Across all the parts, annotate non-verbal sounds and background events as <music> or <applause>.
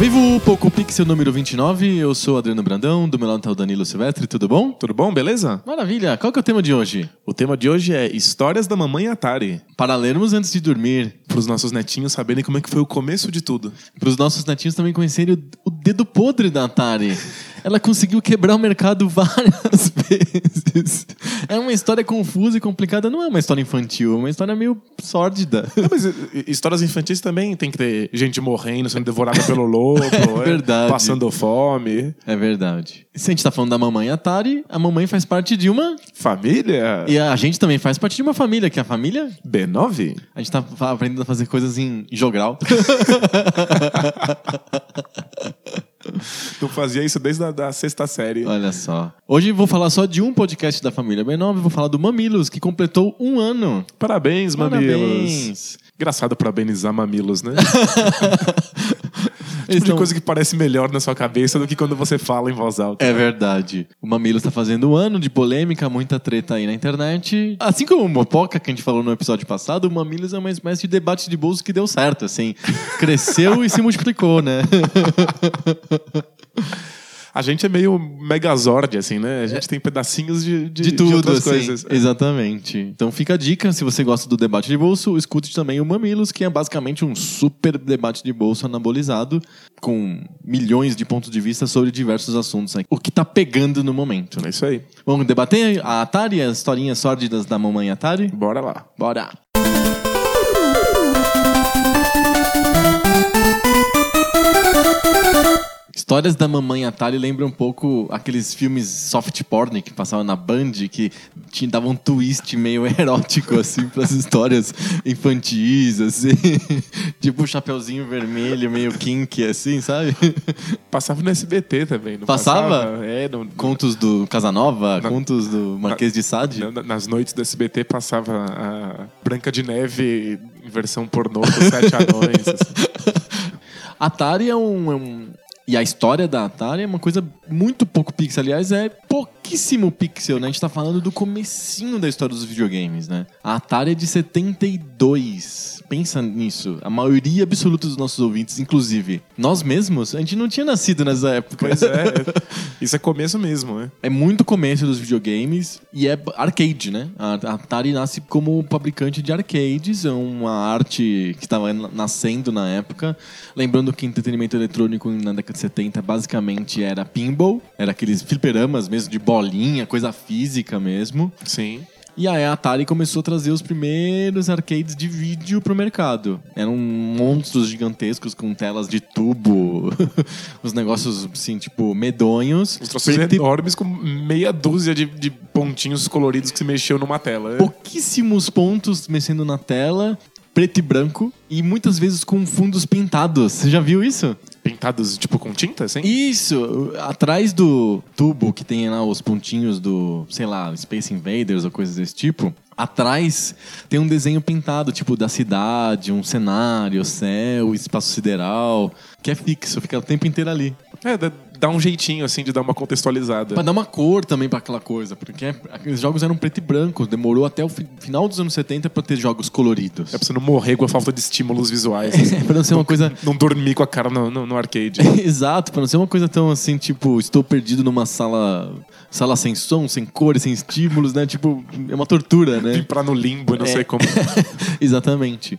vivo, Poco Pixel número 29, eu sou Adriano Brandão, do meu lado tá o Danilo Silvestre, tudo bom? Tudo bom, beleza? Maravilha, qual que é o tema de hoje? O tema de hoje é Histórias da Mamãe Atari. Para lermos antes de dormir. Para os nossos netinhos saberem como é que foi o começo de tudo. Para os nossos netinhos também conhecerem o, o dedo podre da Atari. <laughs> Ela conseguiu quebrar o mercado várias <laughs> vezes. É uma história confusa e complicada, não é uma história infantil, é uma história meio sórdida. Não, mas eh, histórias infantis também tem que ter gente morrendo, sendo devorada pelo lobo, <laughs> é verdade. passando fome. É verdade. Se a gente tá falando da mamãe Atari, a mamãe faz parte de uma. Família? E a gente também faz parte de uma família, que é a família. B9? A gente tá aprendendo a fazer coisas em jogral. <laughs> Eu fazia isso desde a da sexta série. Olha só. Hoje vou falar só de um podcast da família B9, vou falar do Mamilos, que completou um ano. Parabéns, Mamilos. Parabéns. Engraçado parabenizar mamilos, né? <laughs> tipo de coisa que parece melhor na sua cabeça do que quando você fala em voz alta. É verdade. O Mamilos tá fazendo um ano de polêmica, muita treta aí na internet. Assim como o Mopoca, que a gente falou no episódio passado, o Mamilos é uma espécie de debate de bolso que deu certo, assim. Cresceu e se multiplicou, né? <laughs> A gente é meio megazord, assim, né? A gente tem pedacinhos de, de, de tudo, de outras assim. coisas. Exatamente. Então fica a dica, se você gosta do debate de bolso, escute também o Mamilos, que é basicamente um super debate de bolso anabolizado, com milhões de pontos de vista sobre diversos assuntos. Né? O que tá pegando no momento. É isso aí. Vamos debater a Atari, as historinhas sórdidas da mamãe Atari? Bora lá. Bora! Histórias da mamãe Atari lembram um pouco aqueles filmes soft porn que passavam na Band, que te davam um twist meio <laughs> erótico, assim, pras histórias infantis, assim. <laughs> tipo o Chapeuzinho Vermelho, meio kink, assim, sabe? Passava no SBT também, Passava? passava? É, Contos do Casanova, Na- contos do Marquês de Sade. na- nas noites do SBT passava a Branca de Neve em versão pornô com sete anões. assim. <laughs> Atari é um, é um- E a história da Atari é uma coisa muito pouco pixel. Aliás, é pouquíssimo pixel, né? A gente tá falando do comecinho da história dos videogames, né? A Atari é de 72. Pensa nisso. A maioria absoluta dos nossos ouvintes, inclusive nós mesmos, a gente não tinha nascido nessa época. Pois é, <laughs> isso é começo mesmo, né? É muito começo dos videogames e é arcade, né? A Atari nasce como fabricante de arcades, é uma arte que estava nascendo na época. Lembrando que entretenimento eletrônico na década de 70 basicamente era pinball, era aqueles fliperamas mesmo de bolinha, coisa física mesmo. Sim. E aí a Atari começou a trazer os primeiros arcades de vídeo pro mercado. Eram monstros gigantescos com telas de tubo, <laughs> os negócios assim, tipo, medonhos. Os troços enormes com meia dúzia de, de pontinhos coloridos que se mexeu numa tela. né? pouquíssimos pontos mexendo na tela, preto e branco, e muitas vezes com fundos pintados. Você já viu isso? Pintados, tipo, com tinta, assim? Isso! Atrás do tubo que tem lá os pontinhos do, sei lá, Space Invaders ou coisas desse tipo. Atrás tem um desenho pintado, tipo, da cidade, um cenário, céu, espaço sideral, que é fixo, fica o tempo inteiro ali. É, dá, um jeitinho, assim, de dar uma contextualizada. Pra dar uma cor também pra aquela coisa, porque aqueles jogos eram preto e branco, demorou até o fi- final dos anos 70 pra ter jogos coloridos. É pra você não morrer com a falta de estímulos visuais. assim. <laughs> É, pra não ser uma coisa Não dormir com a cara no, no, no arcade. <laughs> Exato, pra não ser uma coisa tão assim, tipo, estou perdido numa sala sala sem som, sem cores, sem estímulos, né? Tipo, é uma tortura, né? Entrar no limbo, não É. sei como. <laughs> Exatamente.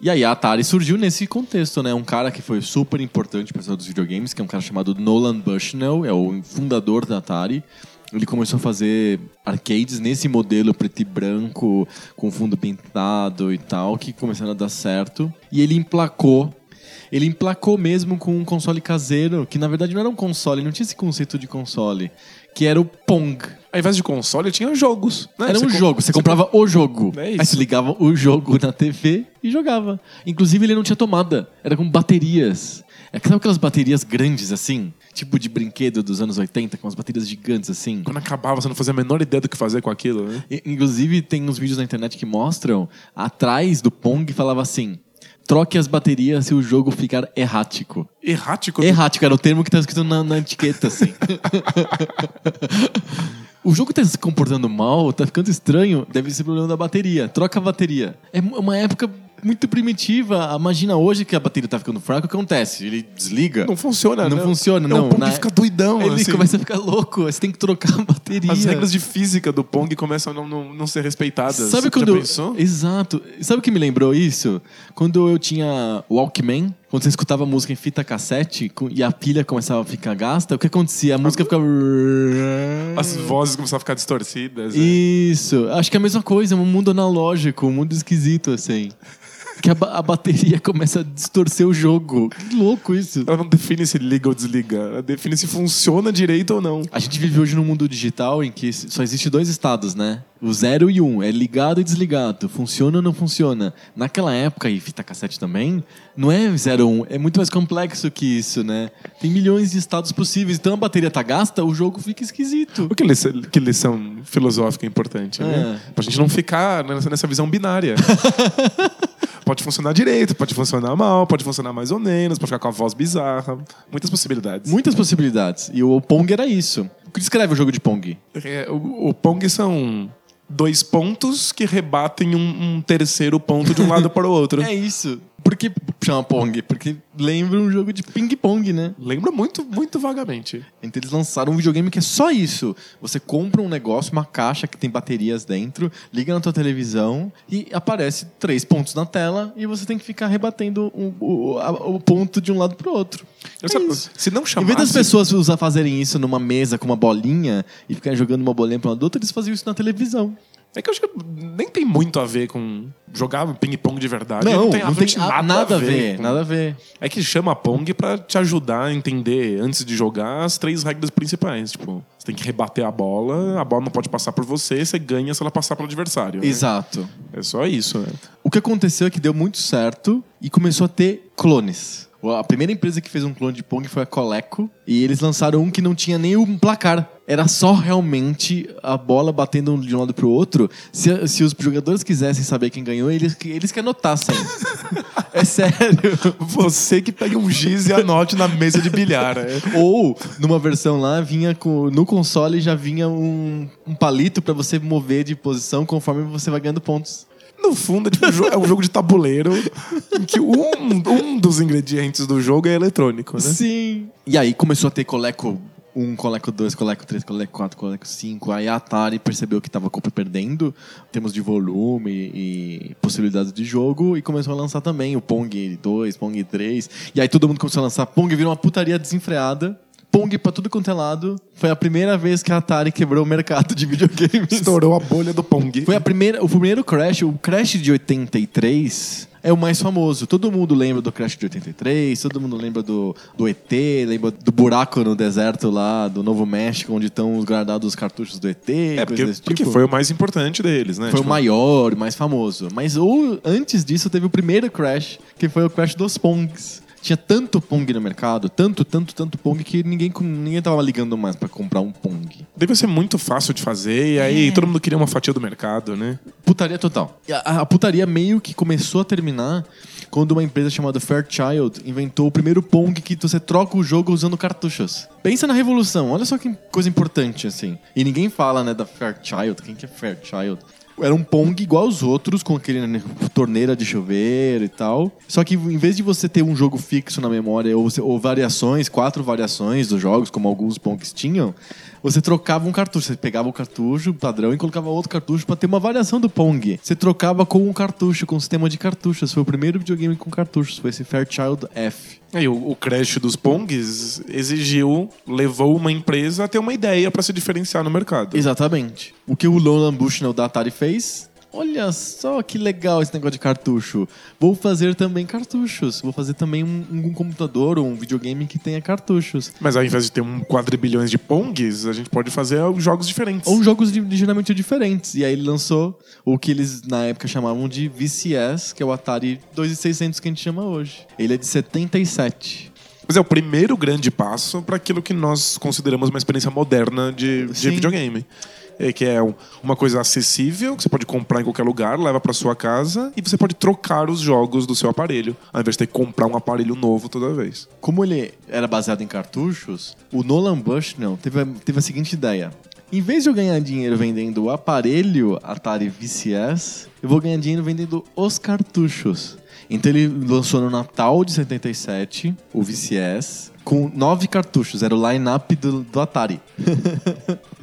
E aí a Atari surgiu nesse contexto, né? Um cara que foi super importante para a dos videogames, que é um cara chamado Nolan Bushnell, é o fundador da Atari. Ele começou a fazer arcades nesse modelo preto e branco, com fundo pintado e tal, que começaram a dar certo. E ele emplacou Ele emplacou mesmo com um console caseiro, que na verdade não era um console, não tinha esse conceito de console, que era o Pong. Ao invés de console, tinha jogos. né? Era um Você jogo, você comprava o jogo. É Aí você ligava o jogo na TV e jogava. Inclusive ele não tinha tomada, era com baterias. É sabe aquelas baterias grandes assim? Tipo de brinquedo dos anos 80, com as baterias gigantes assim? Quando acabava, você não fazia a menor ideia do que fazer com aquilo, né? I- Inclusive, tem uns vídeos na internet que mostram atrás do Pong falava assim: troque as baterias se o jogo ficar errático. Errático. Errático era o termo que tá escrito na, na etiqueta, assim. <laughs> o jogo tá se comportando mal, tá ficando estranho, deve ser problema da bateria. Troca a bateria. É mu- uma época muito primitiva. Imagina hoje que a bateria tá ficando fraca, o que acontece? Ele desliga. Não funciona, Não né? funciona, É, não. O Pong Na- fica doidão, Ele assim. começa a ficar louco, você tem que trocar a bateria. As regras de física do Pong começam a não, não, não ser respeitadas. Sabe Você quando. já pensou? Exato. Sabe o que me lembrou isso? Quando eu tinha Walkman, quando você escutava música em fita cassete e a pilha começava a ficar gasta, o que acontecia? A música ficava. As vozes começaram a ficar distorcidas. né? Isso. Acho que é a mesma coisa, um mundo analógico, um mundo esquisito, assim. Que a, a bateria <laughs> começa a distorcer o jogo. Que louco isso. Ela não define se liga ou desliga. Ela define se funciona direito ou não. A gente vive hoje num mundo digital em que só existe dois estados, né? O zero e um. É ligado e desligado. Funciona ou não funciona. Naquela época, e fita cassete também, não é zero ou um. É muito mais complexo que isso, né? Tem milhões de estados possíveis. Então a bateria tá gasta, o jogo fica esquisito. O que lição, que lição filosófica importante, né? É. Pra gente não ficar nessa, nessa visão binária. <laughs> pode funcionar direito, pode funcionar mal, pode funcionar mais ou menos, pode ficar com a voz bizarra. Muitas possibilidades. Muitas possibilidades. E o Pong era isso. O que descreve o jogo de Pong? É, o, o Pong são dois pontos que rebatem um, um terceiro ponto de um lado para o outro. <laughs> É isso. Por que chama Pong? Porque lembra um jogo de ping-pong, né? Lembra muito, muito vagamente. Então eles lançaram um videogame que é só isso. Você compra um negócio, uma caixa que tem baterias dentro, liga na tua televisão e aparece três pontos na tela e você tem que ficar rebatendo o, o- a- o ponto de um lado pro outro. É isso. se não Em chamasse... vez das pessoas usar, fazerem isso numa mesa com uma bolinha e ficarem jogando uma bolinha para um outro, eles faziam isso na televisão. É que eu acho que nem tem muito a ver com jogar ping-pong de verdade. não, não tem, não tem absolutamente a- nada, a ver, com- nada a ver. É que chama Pong pra te ajudar a entender, antes de jogar, as três regras principais. Tipo, você tem que rebater a bola, a bola não pode passar por você, você ganha se ela passar pelo adversário. né? Exato. É só isso, né? O que aconteceu é que deu muito certo e começou a ter clones. A primeira empresa que fez um clone de Pong foi a Coleco e eles lançaram um que não tinha nem um placar. Era só realmente a bola batendo de um lado pro outro. Se, se os jogadores quisessem saber quem ganhou, eles, que- eles que anotassem. é sério. <laughs> Você que pega um giz e anote na mesa de bilhar. né? Ou, numa versão lá, vinha com, no console já vinha um, um palito pra você mover de posição conforme você vai ganhando pontos. No fundo, é, tipo, um é um jogo de tabuleiro em que um, um dos ingredientes do jogo é eletrônico, né? Sim. E aí começou a ter Coleco 1, Coleco 2, Coleco 3, Coleco 4, Coleco 5. Aí a Atari percebeu que tava compra perdendo em termos de volume e possibilidades de jogo e começou a lançar também o Pong 2, Pong 3. E aí todo mundo começou a lançar Pong, virou uma putaria desenfreada. Pong pra tudo quanto é lado. Foi a primeira vez que a Atari quebrou o mercado de videogames. Estourou a bolha do Pong. Foi a primeira, o primeiro Crash, o Crash de 83 é o mais famoso. Todo mundo lembra do Crash de 83, todo mundo lembra do, do ET, lembra do buraco no deserto lá do Novo México, onde estão guardados os cartuchos do ET, É, porque, desse porque tipo. foi o mais importante deles, né? Foi o Tipo, maior, o mais famoso. Mas ou, antes disso teve o primeiro Crash, que foi o Crash dos Pongs. Tinha tanto Pong no mercado, tanto, tanto, tanto Pong, que ninguém, ninguém tava ligando mais pra comprar um Pong. Deve ser muito fácil de fazer, e aí todo mundo queria uma fatia do mercado, né? Putaria total. A, a putaria meio que começou a terminar quando uma empresa chamada Fairchild inventou o primeiro Pong que você troca o jogo usando cartuchos. Pensa na revolução, olha só que coisa importante, assim. E ninguém fala, né, da Fairchild. Quem que é Fairchild? Era um Pong igual aos outros, com aquele né, torneira de chuveiro e tal. Só que em vez de você ter um jogo fixo na memória ou, ou variações, quatro variações dos jogos, como alguns Pongs tinham, você trocava um cartucho. Você pegava o cartucho padrão e colocava outro cartucho pra ter uma variação do Pong. Você trocava com um cartucho, com um sistema de cartuchos. Foi o primeiro videogame com cartuchos, foi esse Fairchild F. Aí o, o crash dos Pongs exigiu, levou uma empresa a ter uma ideia pra se diferenciar no mercado. Exatamente. O que o Nolan Bushnell da Atari fez, olha só que legal esse negócio de cartucho. Vou fazer também cartuchos. Vou fazer também um, um computador ou um videogame que tenha cartuchos. Mas ao invés de ter um quadrilhões de Pongs, a gente pode fazer jogos diferentes. Ou jogos ligeiramente diferentes. E aí ele lançou o que eles na época chamavam de VCS, que é o Atari 2600 que a gente chama hoje. Ele é de 77. Mas é o primeiro grande passo para aquilo que nós consideramos uma experiência moderna de, de videogame. É, que é um- uma coisa acessível, que você pode comprar em qualquer lugar, leva para sua casa e você pode trocar os jogos do seu aparelho, ao invés de ter que comprar um aparelho novo toda vez. Como ele era baseado em cartuchos, o Nolan Bushnell teve a, teve a seguinte ideia. Em vez de eu ganhar dinheiro vendendo o aparelho Atari VCS, eu vou ganhar dinheiro vendendo os cartuchos. Então ele lançou no Natal de 77 o VCS com nove cartuchos, era o line-up do, do Atari. <laughs>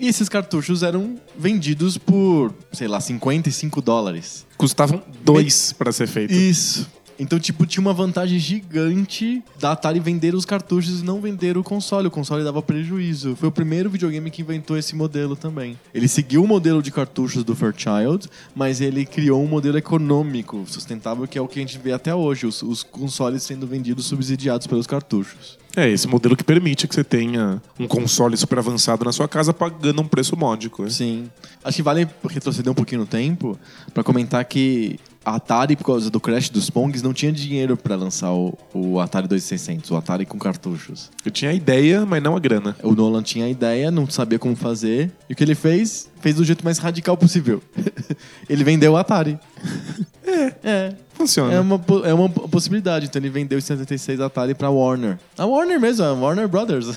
e esses cartuchos eram vendidos por, sei lá, 55 dólares. Custavam dois para ser feito. Isso. Então, tipo, tinha uma vantagem gigante da Atari vender os cartuchos e não vender o console. O console dava prejuízo. Foi o primeiro videogame que inventou esse modelo também. Ele seguiu o modelo de cartuchos do Fairchild, mas ele criou um modelo econômico sustentável que é o que a gente vê até hoje. Os, os consoles sendo vendidos subsidiados pelos cartuchos. É esse modelo que permite que você tenha um console super avançado na sua casa pagando um preço módico. né? Sim. Acho que vale retroceder um pouquinho no tempo pra comentar que a Atari, por causa do crash dos Pongs, não tinha dinheiro pra lançar o, o Atari 2600, o Atari com cartuchos. Eu tinha a ideia, mas não a grana. O Nolan tinha a ideia, não sabia como fazer, e o que ele fez? Fez do jeito mais radical possível. <laughs> ele vendeu o Atari. É. É. Funciona. É uma, é uma possibilidade. Então ele vendeu em 76 Atari pra Warner. A Warner mesmo, a Warner Brothers. <laughs>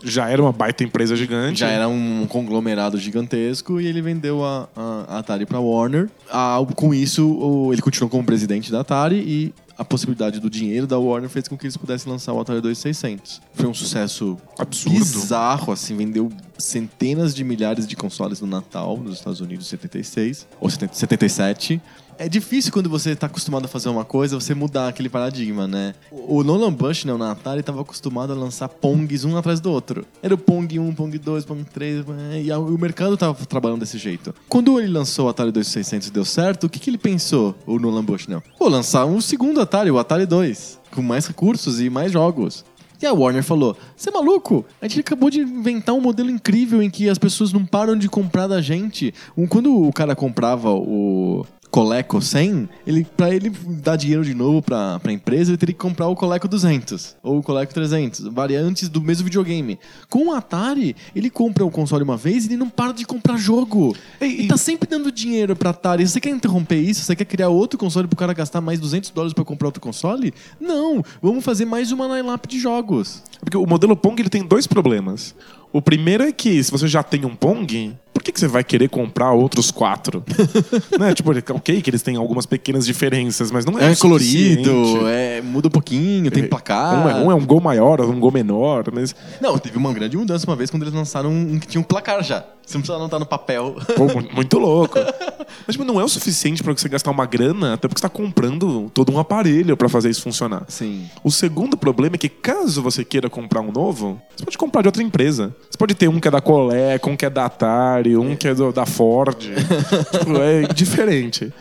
Que já era uma baita empresa gigante. Já era um conglomerado gigantesco e ele vendeu a, a- a Atari pra Warner. Ah, com isso, o- ele continuou como presidente da Atari e a possibilidade do dinheiro da Warner fez com que eles pudessem lançar o Atari 2600. Foi um sucesso Absurdo. bizarro, assim, vendeu centenas de milhares de consoles no Natal nos Estados Unidos em 76 ou 70 77. É difícil quando você está acostumado a fazer uma coisa, você mudar aquele paradigma, né? O o Nolan Bushnell na Atari estava acostumado a lançar Pongs um atrás do outro. Era o Pong 1, Pong 2, Pong 3, e a- o mercado estava trabalhando desse jeito. Quando ele lançou o Atari 2600 e deu certo, o que, que ele pensou, o Nolan Bushnell? Vou lançar um segundo Atari, o Atari 2, com mais recursos e mais jogos. E a Warner falou: Você é maluco? A gente acabou de inventar um modelo incrível em que as pessoas não param de comprar da gente. Quando o cara comprava o Coleco 100, ele, pra ele dar dinheiro de novo pra, pra empresa, ele teria que comprar o Coleco 200 ou o Coleco 300, variantes do mesmo videogame. Com o Atari, ele compra o console uma vez e ele não para de comprar jogo. Ele tá sempre dando dinheiro pra Atari. Você quer interromper isso? Você quer criar outro console pro cara gastar mais 200 dólares pra comprar outro console? Não! Vamos fazer mais uma line-up de jogos. Porque o modelo Pong ele tem dois problemas. O primeiro é que se você já tem um Pong, que, que você vai querer comprar outros quatro? <laughs> né? Tipo, ok que eles têm algumas pequenas diferenças, mas não é, É, colorido, é, muda um pouquinho, tem placar. Um é, um é um gol maior, um gol menor, mas Não, teve uma grande mudança uma vez quando eles lançaram um que tinha um placar já. Você não precisa anotar no papel. pô, mu- <laughs> muito louco. Mas tipo, não é o suficiente pra você gastar uma grana, até porque você tá comprando todo um aparelho pra fazer isso funcionar. Sim. O segundo problema é que caso você queira comprar um novo, você pode comprar de outra empresa. Você pode ter um que é da Coleco, um que é da Atari, um que é do- da Ford. <laughs> tipo, é diferente.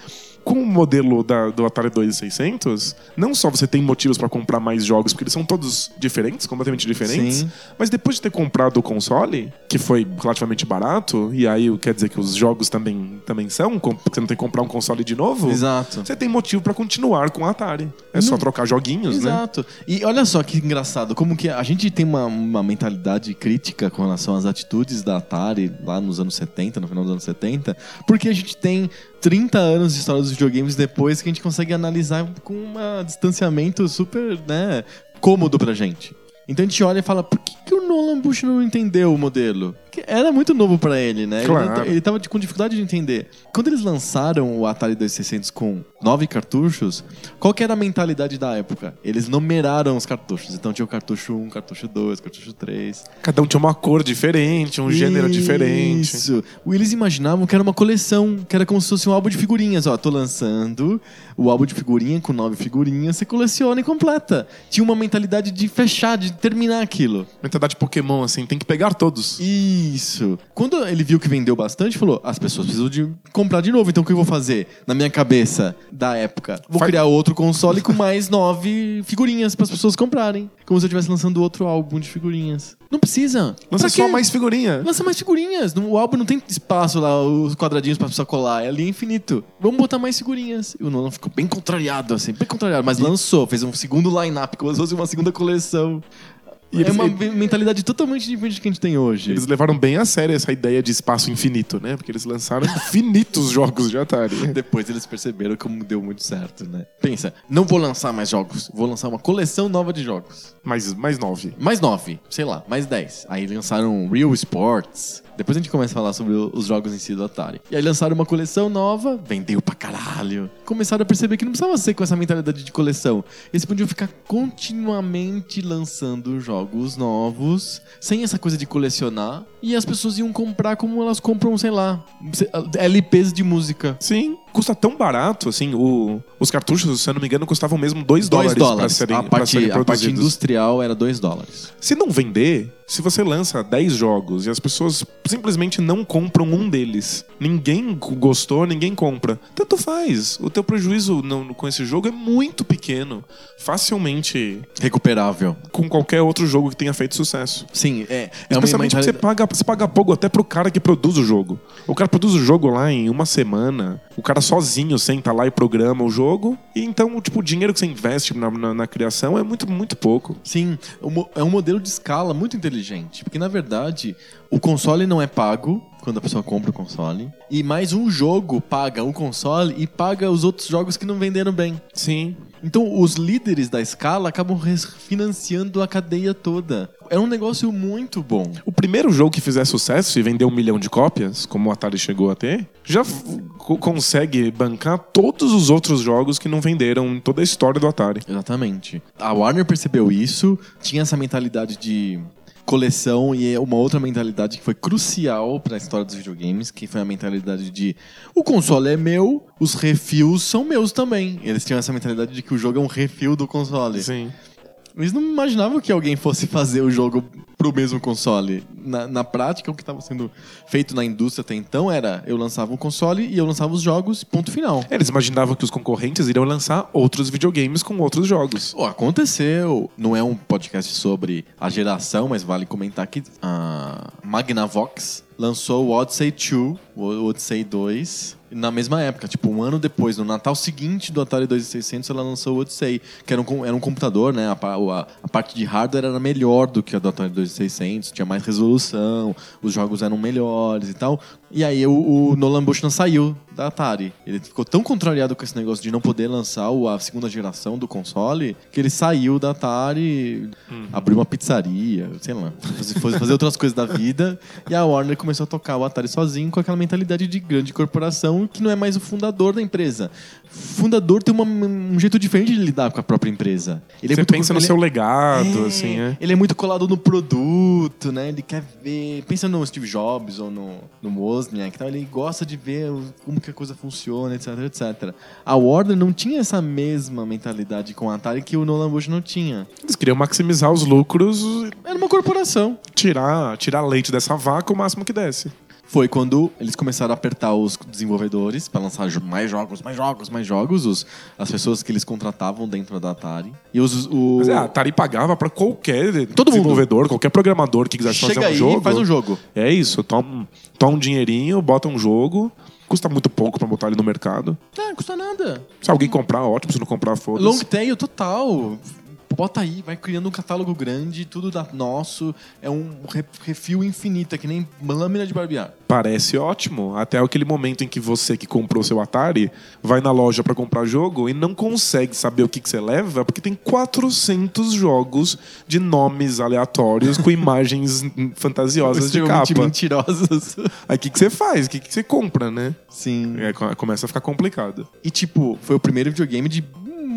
Com o modelo da- do Atari 2600, não só você tem motivos pra comprar mais jogos, porque eles são todos diferentes, completamente diferentes, Sim. mas depois de ter comprado o console, que foi relativamente barato, e aí quer dizer que os jogos também, também são, porque você não tem que comprar um console de novo, Exato. você tem motivo pra continuar com o Atari. É só Não- trocar joguinhos, né? Exato. E olha só que engraçado, como que a gente tem uma, uma mentalidade crítica com relação às atitudes da Atari lá nos anos 70, no final dos anos 70, porque a gente tem 30 anos de história dos videogames depois que a gente consegue analisar com um distanciamento super, né, cômodo pra gente. Então a gente olha e fala, por que, que o Nolan Bush não entendeu o modelo? Que era muito novo pra ele, né? Ele Claro. não- Ele, tava com dificuldade de entender. Quando eles lançaram o Atari 2600 com nove cartuchos, qual que era a mentalidade da época? Eles numeraram os cartuchos. Então tinha o cartucho 1, cartucho 2, cartucho 3. Cada um tinha uma cor diferente, um gênero diferente. Isso. Eles imaginavam que era uma coleção, que era como se fosse um álbum de figurinhas. Ó, tô lançando o álbum de figurinha com nove figurinhas, você coleciona e completa. Tinha uma mentalidade de fechar, de terminar aquilo. Mentalidade Pokémon, assim, tem que pegar todos. Isso. Quando ele viu que vendeu bastante, falou: as pessoas precisam de comprar de novo. Então o que eu vou fazer? Na minha cabeça da época, vou Faz- criar outro console com mais nove figurinhas para as pessoas comprarem. Como se eu estivesse lançando outro álbum de figurinhas. Não precisa. Lança só mais figurinha. Lança mais figurinhas. O álbum não tem espaço lá, os quadradinhos pra pessoa colar. É ali infinito. Vamos botar mais figurinhas. E o Nolan ficou bem contrariado, assim, bem contrariado. Mas lançou, fez um segundo line-up, como se fosse uma segunda coleção. E eles- é uma e- mentalidade totalmente diferente do que a gente tem hoje. Eles levaram bem a sério essa ideia de espaço infinito, né? Porque eles lançaram infinitos <laughs> jogos de Atari. Depois eles perceberam como deu muito certo, né? Pensa, não vou lançar mais jogos, vou lançar uma coleção nova de jogos. Mais, mais nove. Mais nove, sei lá, mais dez. Aí lançaram Real Sports. Depois a gente começa a falar sobre os jogos em si do Atari. E aí lançaram uma coleção nova, vendeu pra caralho. Começaram a perceber que não precisava ser com essa mentalidade de coleção. Eles podiam ficar continuamente lançando jogos novos, sem essa coisa de colecionar. E as pessoas iam comprar como elas compram, sei lá, LPs de música. Sim, custa tão barato, assim, o- os cartuchos, se eu não me engano, custavam mesmo 2 2 dólares, para dólares. serem, a, pra parte, serem a parte industrial era 2 dólares. Se não vender, se você lança 10 jogos e as pessoas simplesmente não compram um deles, ninguém gostou, ninguém compra, tanto faz. O teu prejuízo no- com esse jogo é muito pequeno. Facilmente Recuperável. com qualquer outro jogo que tenha feito sucesso. Sim, é. é uma Especialmente porque você paga, você paga pouco até pro cara que produz o jogo. O cara produz o jogo lá em uma semana, o cara sozinho senta lá e programa o jogo, e então, tipo, o dinheiro que você investe na, na- na criação é muito, muito pouco. Sim, é um modelo de escala muito inteligente. Porque, na verdade, o console não é pago quando a pessoa compra o console. E mais um jogo paga o console e paga os outros jogos que não venderam bem. Sim. Então, os líderes da escala acabam financiando a cadeia toda. É um negócio muito bom. O primeiro jogo que fizer sucesso e vender um milhão de cópias, como o Atari chegou a ter, já consegue bancar todos os outros jogos que não venderam em toda a história do Atari. Exatamente. A Warner percebeu isso, tinha essa mentalidade de coleção e é uma outra mentalidade que foi crucial para a história dos videogames, que foi a mentalidade de o console é meu, os refills são meus também. Eles tinham essa mentalidade de que o jogo é um refil do console. Sim. Eles não imaginavam que alguém fosse fazer o jogo pro mesmo console. Na, na prática, o que estava sendo feito na indústria até então era eu lançava um console e eu lançava os jogos, ponto final. Eles imaginavam que os concorrentes iriam lançar outros videogames com outros jogos. Oh, aconteceu. Não é um podcast sobre a geração, mas vale comentar que a Magnavox lançou o Odyssey 2, o Odyssey 2, na mesma época, tipo um ano depois, no Natal seguinte do Atari 2600, ela lançou o Odyssey, que era um, era um computador, né? A, a- a parte de hardware era melhor do que a do Atari 2600, tinha mais resolução, os jogos eram melhores e tal. E aí o, o Nolan Bushnell saiu da Atari. Ele ficou tão contrariado com esse negócio de não poder lançar a segunda geração do console que ele saiu da Atari, abriu uma pizzaria, sei lá, foi fazer outras coisas da vida. E a Warner começou a tocar o Atari sozinho com aquela mentalidade de grande corporação que não é mais o fundador da empresa. Fundador tem uma- um jeito diferente de lidar com a própria empresa. Ele é Você muito- pensa no ele é- seu legado, é, assim, é. Ele é muito colado no produto, né? Ele quer ver. Pensa no Steve Jobs ou no, no Wozniak e tal. Ele gosta de ver como que a coisa funciona, etc, etc. A Warner não tinha essa mesma mentalidade com a Atari que o Nolan Bush não tinha. Eles queriam maximizar os lucros, Era uma corporação. tirar, tirar leite dessa vaca o máximo que desse. Foi quando eles começaram a apertar os desenvolvedores para lançar mais jogos, mais jogos, mais jogos, os, as pessoas que eles contratavam dentro da Atari. E os, o, Mas é, a Atari pagava pra qualquer Todo mundo. desenvolvedor, qualquer programador que quisesse chega fazer um aí jogo. faz um jogo. É isso, toma, toma um dinheirinho, bota um jogo, custa muito pouco pra botar ele no mercado. Não custa nada. Se alguém comprar, ótimo, se não comprar, foda-se. Long tail total. Bota aí, vai criando um catálogo grande, tudo da nosso. É um re- refil infinito, é que nem lâmina de barbear. Parece ótimo, até aquele momento em que você que comprou seu Atari vai na loja pra comprar jogo e não consegue saber o que, que você leva, porque tem 400 jogos de nomes aleatórios com <laughs> imagens fantasiosas de capa. mentirosas. Aí o que, que você faz? O que, que você compra, né? Sim. É, co- começa a ficar complicado. E tipo, foi o primeiro videogame de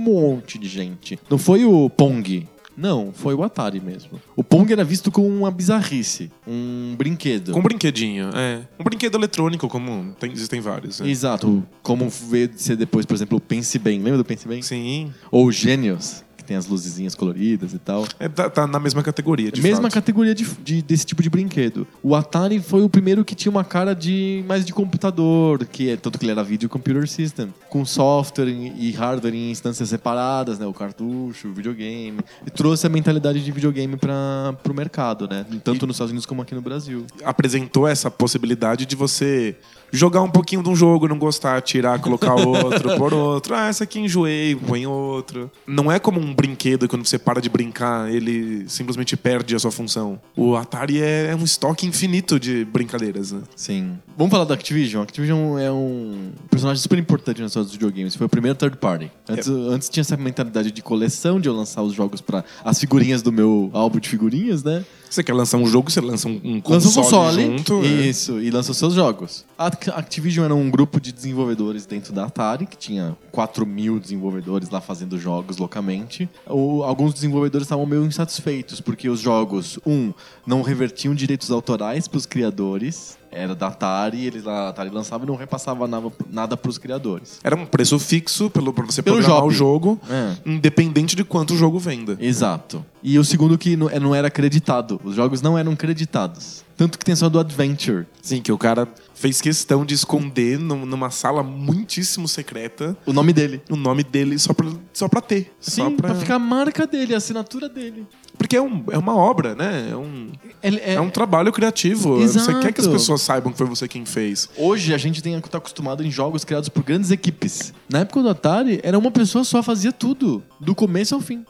monte de gente. Não foi o Pong. Não, foi o Atari mesmo. O Pong era visto como uma bizarrice, um brinquedo. Com um brinquedinho, é. Um brinquedo eletrônico, como tem- existem vários. né? Exato. Como veio de ser depois, por exemplo, o Pense Bem. Lembra do Pense Bem? Sim. Ou que tem as luzezinhas coloridas e tal. É, tá, tá na mesma categoria, de Mesma fato. categoria de, de- desse tipo de brinquedo. O Atari foi o primeiro que tinha uma cara de mais de computador, que é tanto que ele era video computer system, com software e hardware em instâncias separadas, né, o cartucho, o videogame. E trouxe a mentalidade de videogame para pro mercado, né, tanto nos Estados Unidos como aqui no Brasil. apresentou essa possibilidade de você jogar um pouquinho de um jogo, não gostar, tirar, colocar <laughs> outro, pôr outro. Ah, essa aqui enjoei, põe outro. Não é como um brinquedo, quando você para de brincar, ele simplesmente perde a sua função. O Atari é, é um estoque infinito de brincadeiras. Né? Sim. Vamos falar da Activision. A Activision é um personagem super importante na história dos videogames. Foi o primeiro third party. Antes, antes tinha essa mentalidade de coleção, de eu lançar os jogos para as figurinhas do meu álbum de figurinhas, né? Você quer lançar um jogo, você lança um, um Lança um console, console. junto. né? Isso, e lança os seus jogos. A Ac- Activision era um grupo de desenvolvedores dentro da Atari, que tinha 4 mil desenvolvedores lá fazendo jogos loucamente. O- alguns desenvolvedores estavam meio insatisfeitos, porque os jogos, um, não revertiam direitos autorais para os criadores. Era da Atari, eles lá, a Atari lançava e não repassava nada, para os criadores. Era um preço fixo pelo, pra você Pelo programar jogo. o jogo, É. independente de quanto o jogo venda. Exato. E o segundo que não, é, era acreditado. Os jogos não eram creditados. Tanto que tem só do Adventure. Sim, que o cara fez questão de esconder num- numa sala muitíssimo secreta O nome dele. o nome dele só pra, só pra ter. só Sim, pra... ficar a marca dele, a assinatura dele. Porque é, um, é uma obra, né? É um, Ele é... um trabalho criativo. Exato. Você quer que as pessoas saibam que foi você quem fez. Hoje a gente tem tá acostumado em jogos criados por grandes equipes. Na época do Atari, era uma pessoa só fazia tudo, do começo ao fim.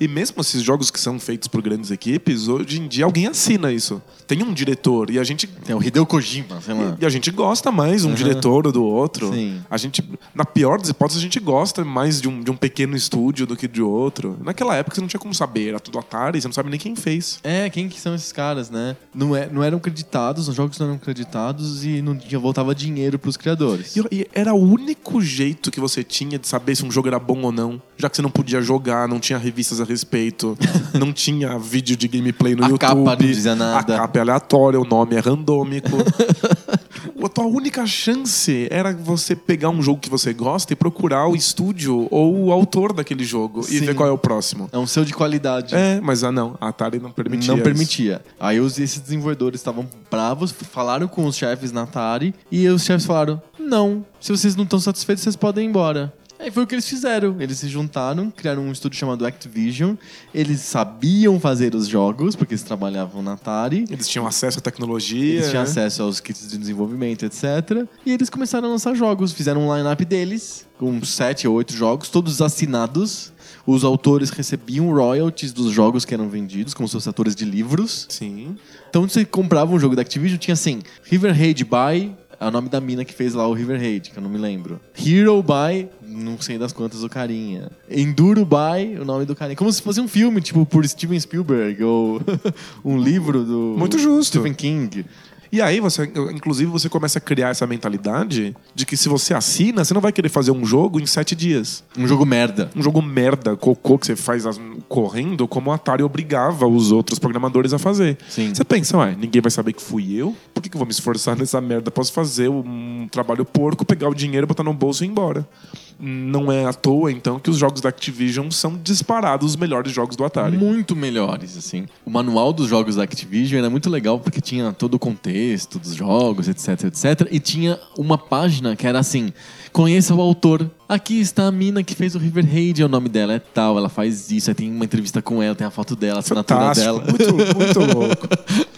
E mesmo esses jogos que são feitos por grandes equipes, hoje em dia alguém assina isso. Tem um diretor e a gente Tem o Hideo Kojima, sei lá. E a gente gosta mais um diretor ou do outro. Sim. A gente, na pior das hipóteses, a gente gosta mais de um, de um pequeno estúdio do que de outro. Naquela época você não tinha como saber, era tudo Atari, você não sabe nem quem fez. É, quem que são esses caras, né? Não, é, não eram creditados, os jogos não eram creditados e não tinha, voltava dinheiro pros criadores. E, e era o único jeito que você tinha de saber se um jogo era bom ou não. Já que você não podia jogar, não tinha revistas a respeito, não tinha vídeo de gameplay no A YouTube. capa não dizia nada. A capa é aleatória, o nome é randômico. <laughs> a tua única chance era você pegar um jogo que você gosta e procurar o estúdio ou o autor daquele jogo e Sim. ver qual é o próximo. É um selo de qualidade. É, mas ah não, a Atari não permitia. não isso. permitia. Aí os, esses desenvolvedores estavam bravos, falaram com os chefes na Atari e os chefes falaram: não, se vocês não estão satisfeitos, vocês podem ir embora. Aí foi o que eles fizeram. Eles se juntaram, criaram um estúdio chamado Activision. Eles sabiam fazer os jogos, porque eles trabalhavam na Atari. Eles tinham acesso à tecnologia. Eles tinham né? acesso aos kits de desenvolvimento, etc. E eles começaram a lançar jogos. Fizeram um line-up deles, com sete ou oito jogos, todos assinados. Os autores recebiam royalties dos jogos que eram vendidos, como se fossem autores de livros. Sim. Então você comprava um jogo da Activision, tinha assim, River Raid by, é o nome da mina que fez lá o River Raid, que eu não me lembro. Hero by, não sei das quantas o carinha. Enduro by, o nome do carinha. Como se fosse um filme, tipo, por Steven Spielberg, ou <laughs> um livro do Muito justo. Stephen King. E aí, você, inclusive, você começa a criar essa mentalidade de que se você assina, você não vai querer fazer um jogo em sete dias. Um jogo merda. Um jogo merda, cocô, que você faz as- correndo, como a Atari obrigava os outros programadores a fazer. Sim. Você pensa, ué, ninguém vai saber que fui eu? Por que, que eu vou me esforçar <laughs> nessa merda? Posso fazer um trabalho porco, pegar o dinheiro, botar no bolso e ir embora. Não é à toa, então, que os jogos da Activision são disparados os melhores jogos do Atari. Muito melhores, assim. O manual dos jogos da Activision era muito legal porque tinha todo o contexto dos jogos, etc, etc. E tinha uma página que era assim: conheça o autor. Aqui está a mina que fez o River Raid, o nome dela é tal, ela faz isso, aí tem uma entrevista com ela, tem a foto dela, a assinatura Fantástico, dela. muito, muito louco. <laughs>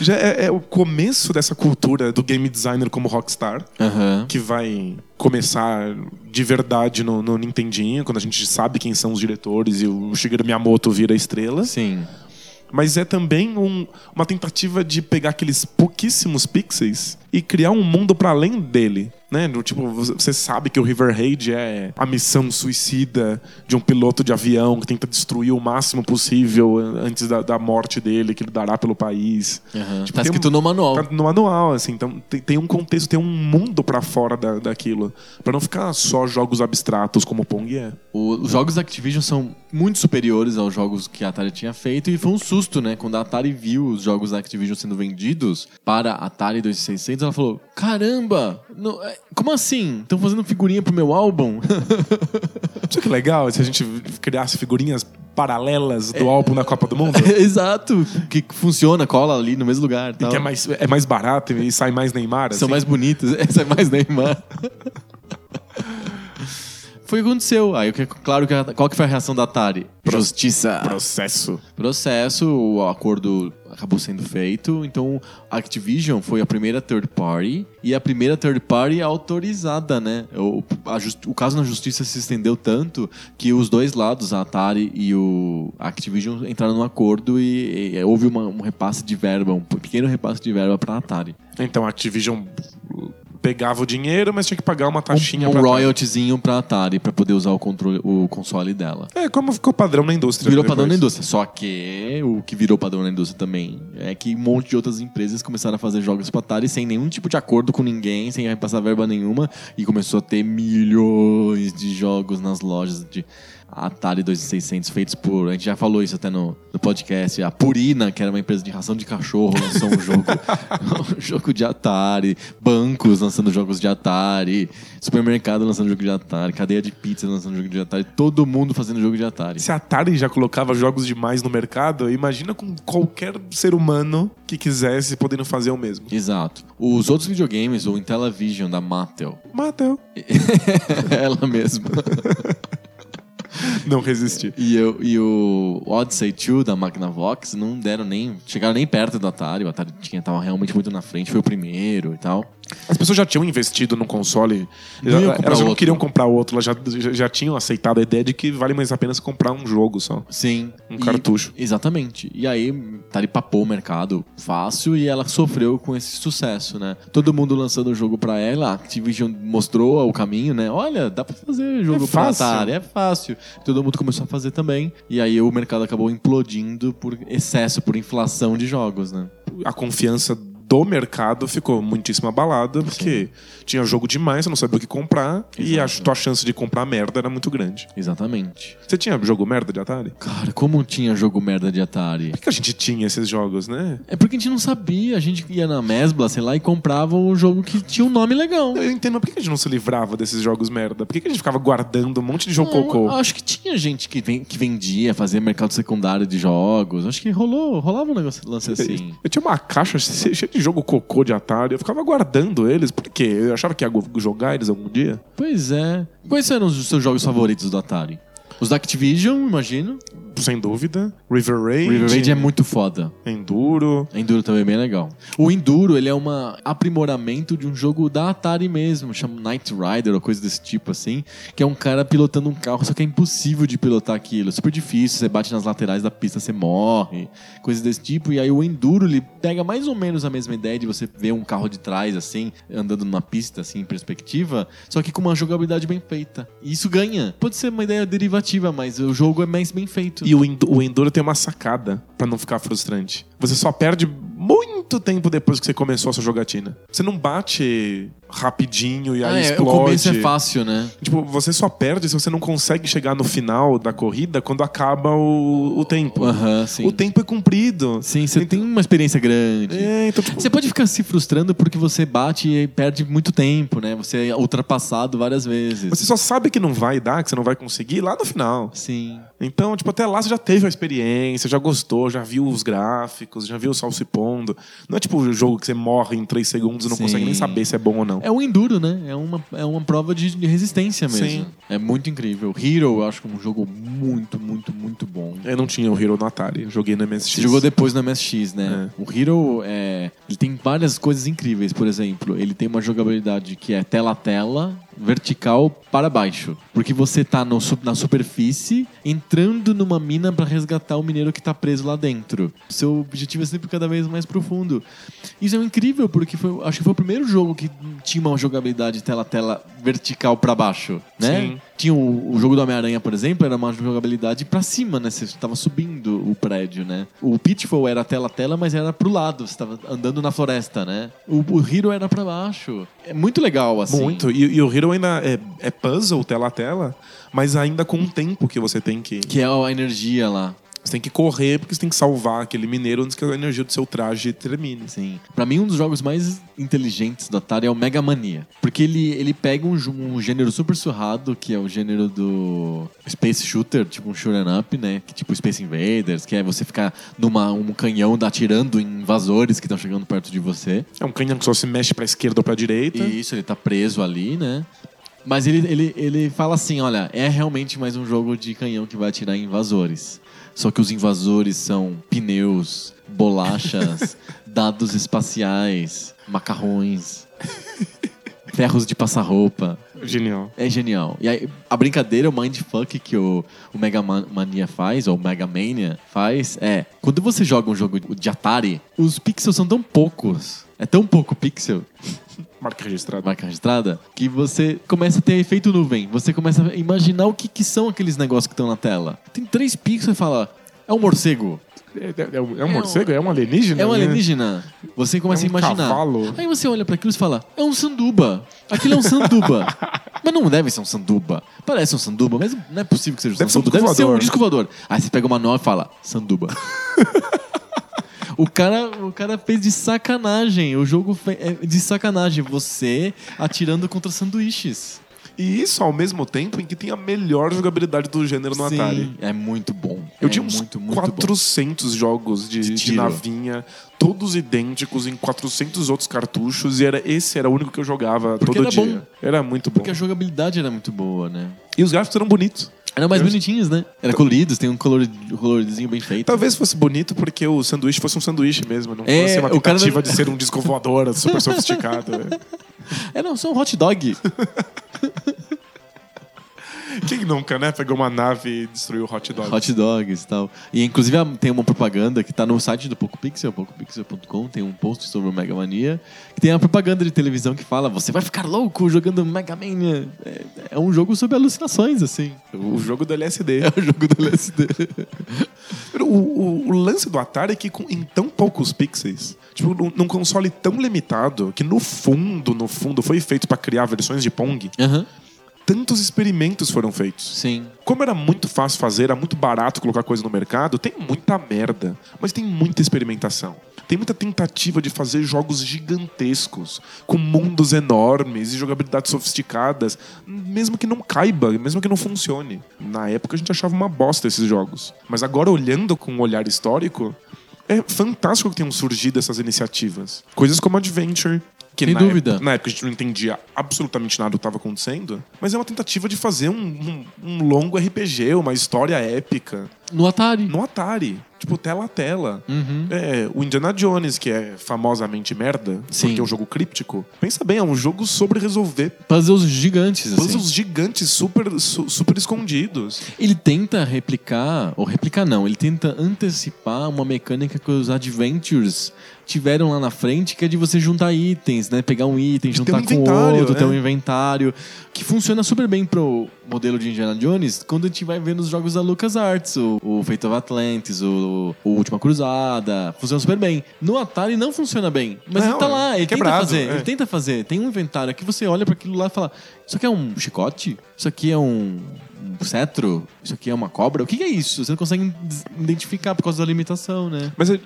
Já é, é o começo dessa cultura do game designer como rockstar, Aham. que vai começar de verdade no, no Nintendinho, quando a gente sabe quem são os diretores e o Shigeru Miyamoto vira a estrela. Sim. Mas é também um- uma tentativa de pegar aqueles pouquíssimos pixels e criar um mundo para além dele. Né? Do tipo, você sabe que o River Raid é a missão suicida de um piloto de avião que tenta destruir o máximo possível antes da, da morte dele, que ele dará pelo país. Aham. Tipo, tá escrito um- no manual. Tá no manual, assim. Então tem, tem um contexto, tem um mundo pra fora da, daquilo. Pra não ficar só jogos abstratos como o Pong é. O- os jogos da Activision são muito superiores aos jogos que a Atari tinha feito e foi um susto, né? Quando a Atari viu os jogos da Activision sendo vendidos para a Atari 2600, ela falou: caramba, não- é- Como assim? Estão fazendo figurinha pro meu álbum? <laughs> Isso que legal, se a gente criasse figurinhas paralelas do álbum na Copa do Mundo. <laughs> Exato. Que funciona, cola ali no mesmo lugar. E Tal. que é mais, é mais barato e sai mais Neymar. São assim. mais bonitos. Essa <laughs> é mais Neymar. Foi o que aconteceu. Aí, claro, qual que foi a reação da Atari? Justiça. processo. Processo, o acordo acabou sendo feito. Então, a Activision foi a primeira third party e a primeira third party autorizada, né? O, o caso na justiça se estendeu tanto que os dois lados, a Atari e o a Activision, entraram num acordo e, e houve uma- um repasse de verba, um pequeno repasse de verba para a Atari. Então a Activision pegava o dinheiro, mas tinha que pagar uma taxinha um, um pra royaltyzinho pra Atari pra poder usar o, controle, o console dela. É, como ficou padrão na indústria. Virou depois. padrão na indústria. Só que o que virou padrão na indústria também é que um monte de outras empresas começaram a fazer jogos pra Atari sem nenhum tipo de acordo com ninguém, sem repassar verba nenhuma, e começou a ter milhões de jogos nas lojas de Atari 2600 feitos por. A gente já falou isso até no, no podcast. A Purina, que era uma empresa de ração de cachorro, lançou um jogo, <laughs> um jogo de Atari. Bancos lançando jogos de Atari. Supermercado lançando jogo de Atari. Cadeia de pizza lançando jogo de Atari. Todo mundo fazendo jogo de Atari. Se a Atari já colocava jogos demais no mercado, imagina com qualquer ser humano que quisesse podendo fazer o mesmo. Exato. Os outros videogames, o Intellivision da Mattel, Mattel. <laughs> ela mesma, <laughs> <laughs> Não resisti. e, eu- e o Odyssey 2 da Magnavox não deram nem. chegaram nem perto do Atari. O Atari tinha, tava realmente muito na frente, foi o primeiro e tal. As pessoas já tinham investido no console. Já- elas já não queriam comprar outro, elas já, já, já tinham aceitado a ideia de que vale mais a pena comprar um jogo só. Sim. Um E- cartucho. Exatamente. E aí, Atari papou o mercado fácil e ela sofreu com esse sucesso, né? Todo mundo lançando o jogo pra ela, a Activision mostrou o caminho, né? Olha, dá pra fazer jogo É pra fácil. Atari, é fácil. Todo mundo começou a fazer também. E aí o mercado acabou implodindo por excesso, por inflação de jogos, né? A confiança do mercado ficou muitíssimo abalada, porque tinha jogo demais, você não sabia o que comprar, e a Exato. tua chance de comprar merda era muito grande. Exatamente. Você tinha jogo merda de Atari? Cara, como tinha jogo merda de Atari? Por que a gente tinha esses jogos, né? É porque a gente não sabia. A gente ia na Mesbla, sei lá, e comprava um jogo que tinha um nome legal. Eu entendo, por que a gente não se livrava desses jogos merda? Por que a gente ficava guardando um monte de jogo cocô? Não, acho que tinha gente que, ven- que vendia, fazia mercado secundário de jogos. Acho que rolou, rolava um negócio lance assim. Eu tinha uma caixa <laughs> cheia de jogo cocô de Atari, eu ficava guardando eles, por quê? Eu achava que ia jogar eles algum dia. Pois é. Quais eram os seus jogos favoritos do Atari? Os da Activision, imagino. Sem dúvida. River Raid. River Raid é muito foda. Enduro. Enduro também é bem legal. O Enduro, ele é um aprimoramento de um jogo da Atari mesmo, chama Knight Rider ou coisa desse tipo assim, que é um cara pilotando um carro, só que é impossível de pilotar aquilo, é super difícil, você bate nas laterais da pista, você morre, coisas desse tipo. E aí o Enduro, ele pega mais ou menos a mesma ideia de você ver um carro de trás assim, andando numa pista assim em perspectiva, só que com uma jogabilidade bem feita. E isso ganha. Pode ser uma ideia derivativa, mas o jogo é mais bem feito. E o, o Enduro tem uma sacada pra não ficar frustrante. Você só perde muito tempo depois que você começou a sua jogatina. Você não bate rapidinho e aí Ah, é, o explode. começo é fácil, né? Tipo, você só perde se você não consegue chegar no final da corrida quando acaba o, o tempo. Aham, sim. O tempo é cumprido. Sim, você tem uma experiência grande. É, então, tipo, Você pode ficar se frustrando porque você bate e perde muito tempo, né? Você é ultrapassado várias vezes. você só sabe que não vai dar, que você não vai conseguir lá no final. Sim. Então, tipo, até lá você já teve a experiência, já gostou, já viu os gráficos, já viu o sol se pondo. Não é tipo o jogo que você morre em 3 segundos e não Sim. consegue nem saber se é bom ou não. É um enduro, né? É uma, é uma prova de resistência mesmo. Sim. É muito incrível. Hero, eu acho que é um jogo muito, muito, muito bom. Eu não tinha o Hero no Atari, eu joguei no MSX. Você jogou depois no MSX, né? O Hero, é, ele tem várias coisas incríveis. Por exemplo, ele tem uma jogabilidade que é tela a tela, vertical para baixo. Porque você tá no na superfície, entrando numa mina para resgatar o mineiro que tá preso lá dentro. Seu objetivo é sempre cada vez mais profundo. Isso é incrível, porque foi, acho que foi o primeiro jogo que tinha uma jogabilidade tela a tela vertical para baixo, né? Sim. Tinha o, o jogo do Homem-Aranha, por exemplo, era uma jogabilidade pra cima, né? Você estava subindo o prédio, né? O Pitfall era tela a tela, mas era pro lado. Você estava andando na floresta, né? O, o Hero era pra baixo. É muito legal, assim. Muito. E, e o Hero ainda é, é puzzle, tela a tela, mas ainda com um tempo que você tem que. Que é a energia lá. Você tem que correr porque você tem que salvar aquele mineiro antes que a energia do seu traje termine. Sim. Pra mim, um dos jogos mais inteligentes do Atari é o Mega Mania. Porque ele, ele pega um, um gênero super surrado, que é o gênero do Space Shooter, tipo um shoot'em up, né? Que, tipo Space Invaders, que é você ficar numa um canhão atirando em invasores que estão chegando perto de você. É um canhão que só se mexe pra esquerda ou pra direita. Isso, ele tá preso ali, né? Mas ele, ele, ele fala assim: olha, é realmente mais um jogo de canhão que vai atirar em invasores. Só que os invasores são pneus, bolachas, <laughs> dados espaciais, macarrões, ferros de passar roupa. Genial. É genial. E aí, a brincadeira, o mindfuck que o, o Mega Man- Mania faz, ou Mega Mania faz, é... Quando você joga um jogo de Atari, os pixels são tão poucos. É tão pouco pixel <laughs> Marca registrada. marca registrada, que você começa a ter efeito nuvem. Você começa a imaginar o que, que são aqueles negócios que estão na tela. Tem três pixels e fala, é um morcego, É, é- é um, é um morcego? É um alienígena? é um alienígena. Você começa É um a imaginar. cavalo. Aí você olha pra aquilo e fala, é um sanduba. Aquilo é um sanduba. <laughs> mas não deve ser um sanduba. Parece um sanduba, mas não é possível que seja um Deve ser um sanduba. deve ser um disco voador. Aí você pega o manual e fala, sanduba. <laughs> O cara, o cara fez de sacanagem. O jogo é de sacanagem. Você atirando contra sanduíches. E isso ao mesmo tempo em que tem a melhor jogabilidade do gênero no Sim, Atari. É muito bom. Eu é tinha uns muito, muito bom. 400 jogos de, De de navinha, todos idênticos em 400 outros cartuchos, e era, esse era o único que eu jogava Porque todo era dia. bom. Era muito bom. Porque a jogabilidade era muito boa, né? E os gráficos eram bonitos. Eram mais bonitinhos, né? Era coloridos, tem um color, bem feito. Talvez fosse bonito porque o sanduíche fosse um sanduíche mesmo, não É, fosse uma o cara tentativa não- de ser um disco voador super sofisticado. né? <laughs> Era só um hot dog. <laughs> Quem nunca, né? Pegou uma nave e destruiu o hot dog. hot dogs e tal. E inclusive tem uma propaganda que tá no site do PocoPixel, pocopixel.com, tem um post sobre o Mega Mania, que tem uma propaganda de televisão que fala: você vai ficar louco jogando Mega Mania. É, é um jogo sobre alucinações, assim. O jogo do LSD. É o jogo do LSD. <laughs> O, o- o lance do Atari é que com- em tão poucos pixels, tipo, num, num console tão limitado, que no fundo, no fundo, foi feito pra criar versões de Pong, Aham, tantos experimentos foram feitos. sim. Como era muito fácil fazer, era muito barato colocar coisa no mercado, tem muita merda, mas tem muita experimentação. Tem muita tentativa de fazer jogos gigantescos, com mundos enormes e jogabilidades sofisticadas, mesmo que não caiba, mesmo que não funcione. Na época a gente achava uma bosta esses jogos. Mas agora, olhando com um olhar histórico, é fantástico que tenham surgido essas iniciativas. Coisas como Adventure. Que Sem na dúvida. época- na época a gente não entendia absolutamente nada do que estava acontecendo, mas é uma tentativa de fazer um, um- um longo RPG, uma história épica, No Atari. no Atari. Tipo, tela a tela. Uhum. É, o Indiana Jones, que é famosamente merda, Sim. porque é um jogo críptico. Pensa bem, é um jogo sobre resolver Puzzles gigantes, assim. puzzles gigantes, super, su- super escondidos. Ele tenta replicar, ou replicar não, ele tenta antecipar uma mecânica que os Adventures tiveram lá na frente, que é de você juntar itens, né? Pegar um item, De ter juntar um com outro, ter é. um inventário, que funciona super bem pro modelo de Indiana Jones quando a gente vai ver nos jogos da LucasArts, o, o Fate of Atlantis, o, o Última Cruzada, funciona super bem. No Atari não funciona bem, mas Não, ele tá lá, é ele quebrado, tenta fazer, é. ele tenta fazer. Tem um inventário que você olha para aquilo lá e fala: Isso aqui é um chicote? Isso aqui é um, um cetro? Isso aqui é uma cobra? O que é isso? Você não consegue identificar por causa da limitação, né? Mas é-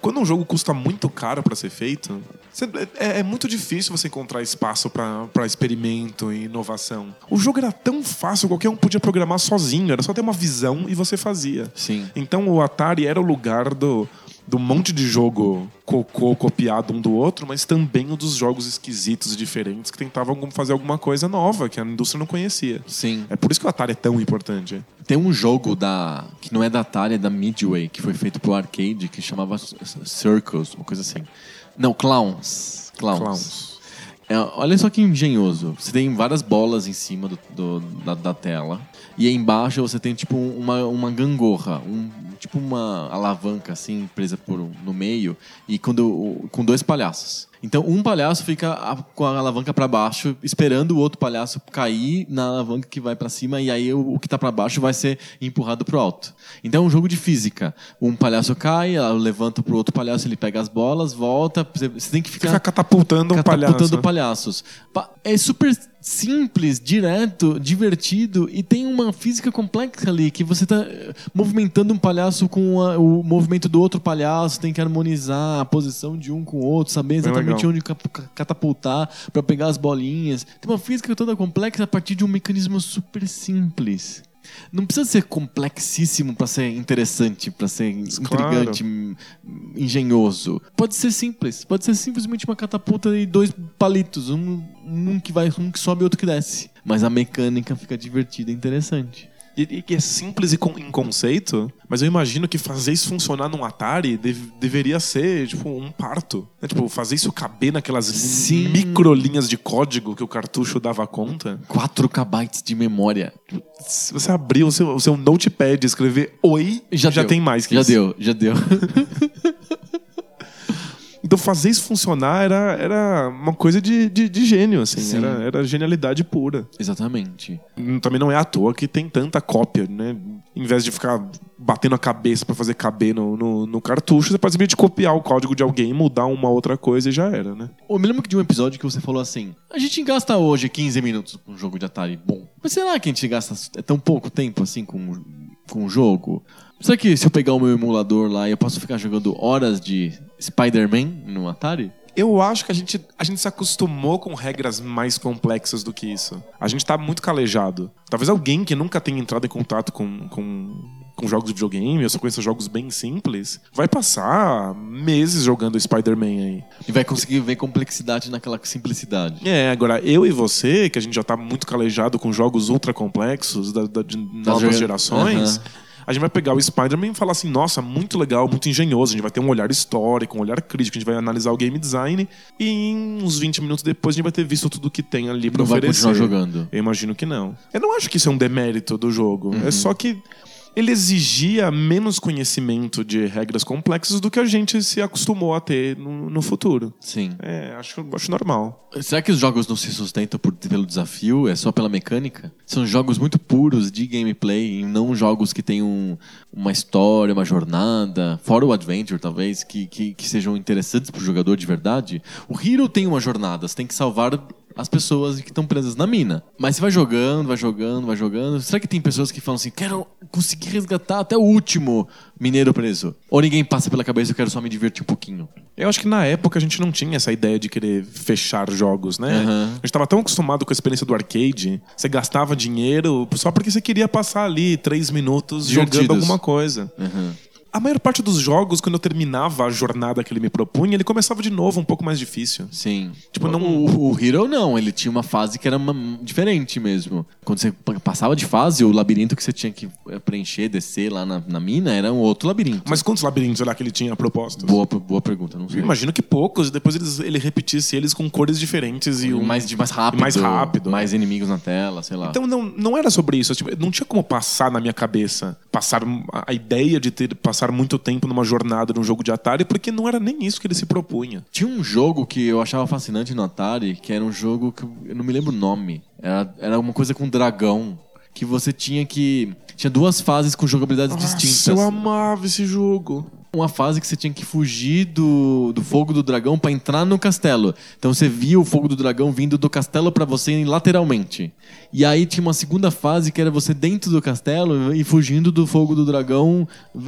quando um jogo custa muito caro pra ser feito, é, é muito difícil você encontrar espaço pra experimento e inovação. O jogo era tão fácil, qualquer um podia programar sozinho, era só ter uma visão e você fazia. Sim. Então o Atari era o lugar do, do monte de jogo cocô copiado um do outro, mas também o dos jogos esquisitos e diferentes que tentavam fazer alguma coisa nova que a indústria não conhecia. Sim. É por isso que o Atari é tão importante. Tem um jogo da que não é da Atari, é da Midway, que foi feito pro arcade, que chamava Circles, uma coisa assim. Não, Clowns. Clowns. Clowns. É, olha só que engenhoso. Você tem várias bolas em cima do, do- da, da tela. E aí embaixo você tem tipo uma, uma gangorra, um, tipo uma alavanca assim, presa por, um- no meio, e quando, com dois palhaços. Então um palhaço fica a- com a alavanca pra baixo, esperando o outro palhaço cair na alavanca que vai pra cima, e aí o, o que tá pra baixo vai ser empurrado pro alto. Então é um jogo de física. Um palhaço cai, ela levanta pro outro palhaço, ele pega as bolas, volta. Você, tem que ficar Fica catapultando um catapultando palhaço. palhaços. Pa- É super simples, direto, divertido e tem uma física complexa ali que você tá eh, movimentando um palhaço com a- o movimento do outro palhaço, tem que harmonizar a posição de um com o outro, saber exatamente onde catapultar pra pegar as bolinhas. Tem uma física toda complexa a partir de um mecanismo super simples. Não precisa ser complexíssimo pra ser interessante, pra ser Claro. intrigante, m- engenhoso. Pode ser simples. Pode ser simplesmente uma catapulta e dois palitos. Um, um que vai, um que sobe e outro que desce. Mas a mecânica fica divertida e interessante. E, que é simples e com- em conceito, mas eu imagino que fazer isso funcionar num Atari dev- deveria ser, tipo, um parto. né? Tipo, fazer isso caber naquelas Sim. micro linhas de código que o cartucho dava conta. 4 KB de memória. Se você abrir o seu, o seu notepad e escrever oi, já, deu. tem mais que Já isso. deu, já deu. <laughs> Então fazer isso funcionar era, era uma coisa de, de, de gênio, assim. Sim. Era, era genialidade pura. Exatamente. Hum, Também não é à toa que tem tanta cópia, né? Em vez de ficar batendo a cabeça pra fazer caber no, no, no cartucho, você pode simplesmente copiar o código de alguém, mudar uma outra coisa e já era, né? Eu me lembro de um episódio que você falou assim: a gente gasta hoje 15 minutos com um jogo de Atari bom. Mas será que a gente gasta é tão pouco tempo assim com, com o jogo? Será que se eu pegar o meu emulador lá eu posso ficar jogando horas de Spider-Man no Atari? Eu acho que a gente, a gente se acostumou com regras mais complexas do que isso. A gente tá muito calejado. Talvez alguém que nunca tenha entrado em contato com, com, com jogos de videogame, ou só conheça jogos bem simples, vai passar meses jogando Spider-Man aí. E vai conseguir ver complexidade naquela simplicidade. É, agora eu e você, que a gente já tá muito calejado com jogos ultra complexos da, da- de novas gera- gerações, Aham. A gente vai pegar o Spider-Man e falar assim: nossa, muito legal, muito engenhoso. A gente vai ter um olhar histórico, um olhar crítico, a gente vai analisar o game design e em uns 20 minutos depois a gente vai ter visto tudo que tem ali pra Não vai oferecer. continuar jogando. Eu imagino que não. Eu não acho que isso é um demérito do jogo. É só que ele exigia menos conhecimento de regras complexas do que a gente se acostumou a ter no, no futuro. Sim. É, acho, acho normal. Será que os jogos não se sustentam por- pelo desafio? É só pela mecânica? São jogos muito puros de gameplay e não jogos que tenham um- uma história, uma jornada, fora o Adventure, talvez, que, que, que sejam interessantes pro jogador de verdade. O Hero tem uma jornada, você tem que salvar as pessoas que estão presas na mina. Mas você vai jogando, vai jogando, vai jogando. Será que tem pessoas que falam assim, quero conseguir resgatar até o último mineiro preso? Ou ninguém passa pela cabeça, eu quero só me divertir um pouquinho? Eu acho que na época a gente não tinha essa ideia de querer fechar jogos, né? Aham. A gente tava tão acostumado com a experiência do arcade, você gastava dinheiro só porque você queria passar ali três minutos jogando Divertidos. alguma coisa. Uhum. A maior parte dos jogos, quando eu terminava a jornada que ele me propunha, ele começava de novo um pouco mais difícil. Sim. Tipo, não- O, o Hero não, ele tinha uma fase que era uma- diferente mesmo. Quando você passava de fase, o labirinto que você tinha que eh, preencher, descer lá na, na mina, era um outro labirinto. Mas quantos labirintos será que ele tinha proposto? Boa, boa pergunta, não sei. Eu imagino que poucos, e depois eles- ele repetisse eles com cores diferentes e um... mais, de mais rápido. mais rápido. Mais inimigos na tela, sei lá. Então não, não era sobre isso. Tipo, não tinha como passar na minha cabeça, passar a ideia de ter passar muito tempo numa jornada num jogo de Atari, porque não era nem isso que ele se propunha. Tinha um jogo que eu achava fascinante no Atari, que era um jogo que eu não me lembro o nome. Era, era uma coisa com dragão. Que você tinha que. Tinha duas fases com jogabilidades distintas. eu amava esse jogo. Uma fase que você tinha que fugir do, do fogo do dragão pra entrar no castelo. Então você via o fogo do dragão vindo do castelo pra você lateralmente. E aí tinha uma segunda fase que era você dentro do castelo e fugindo do fogo do dragão,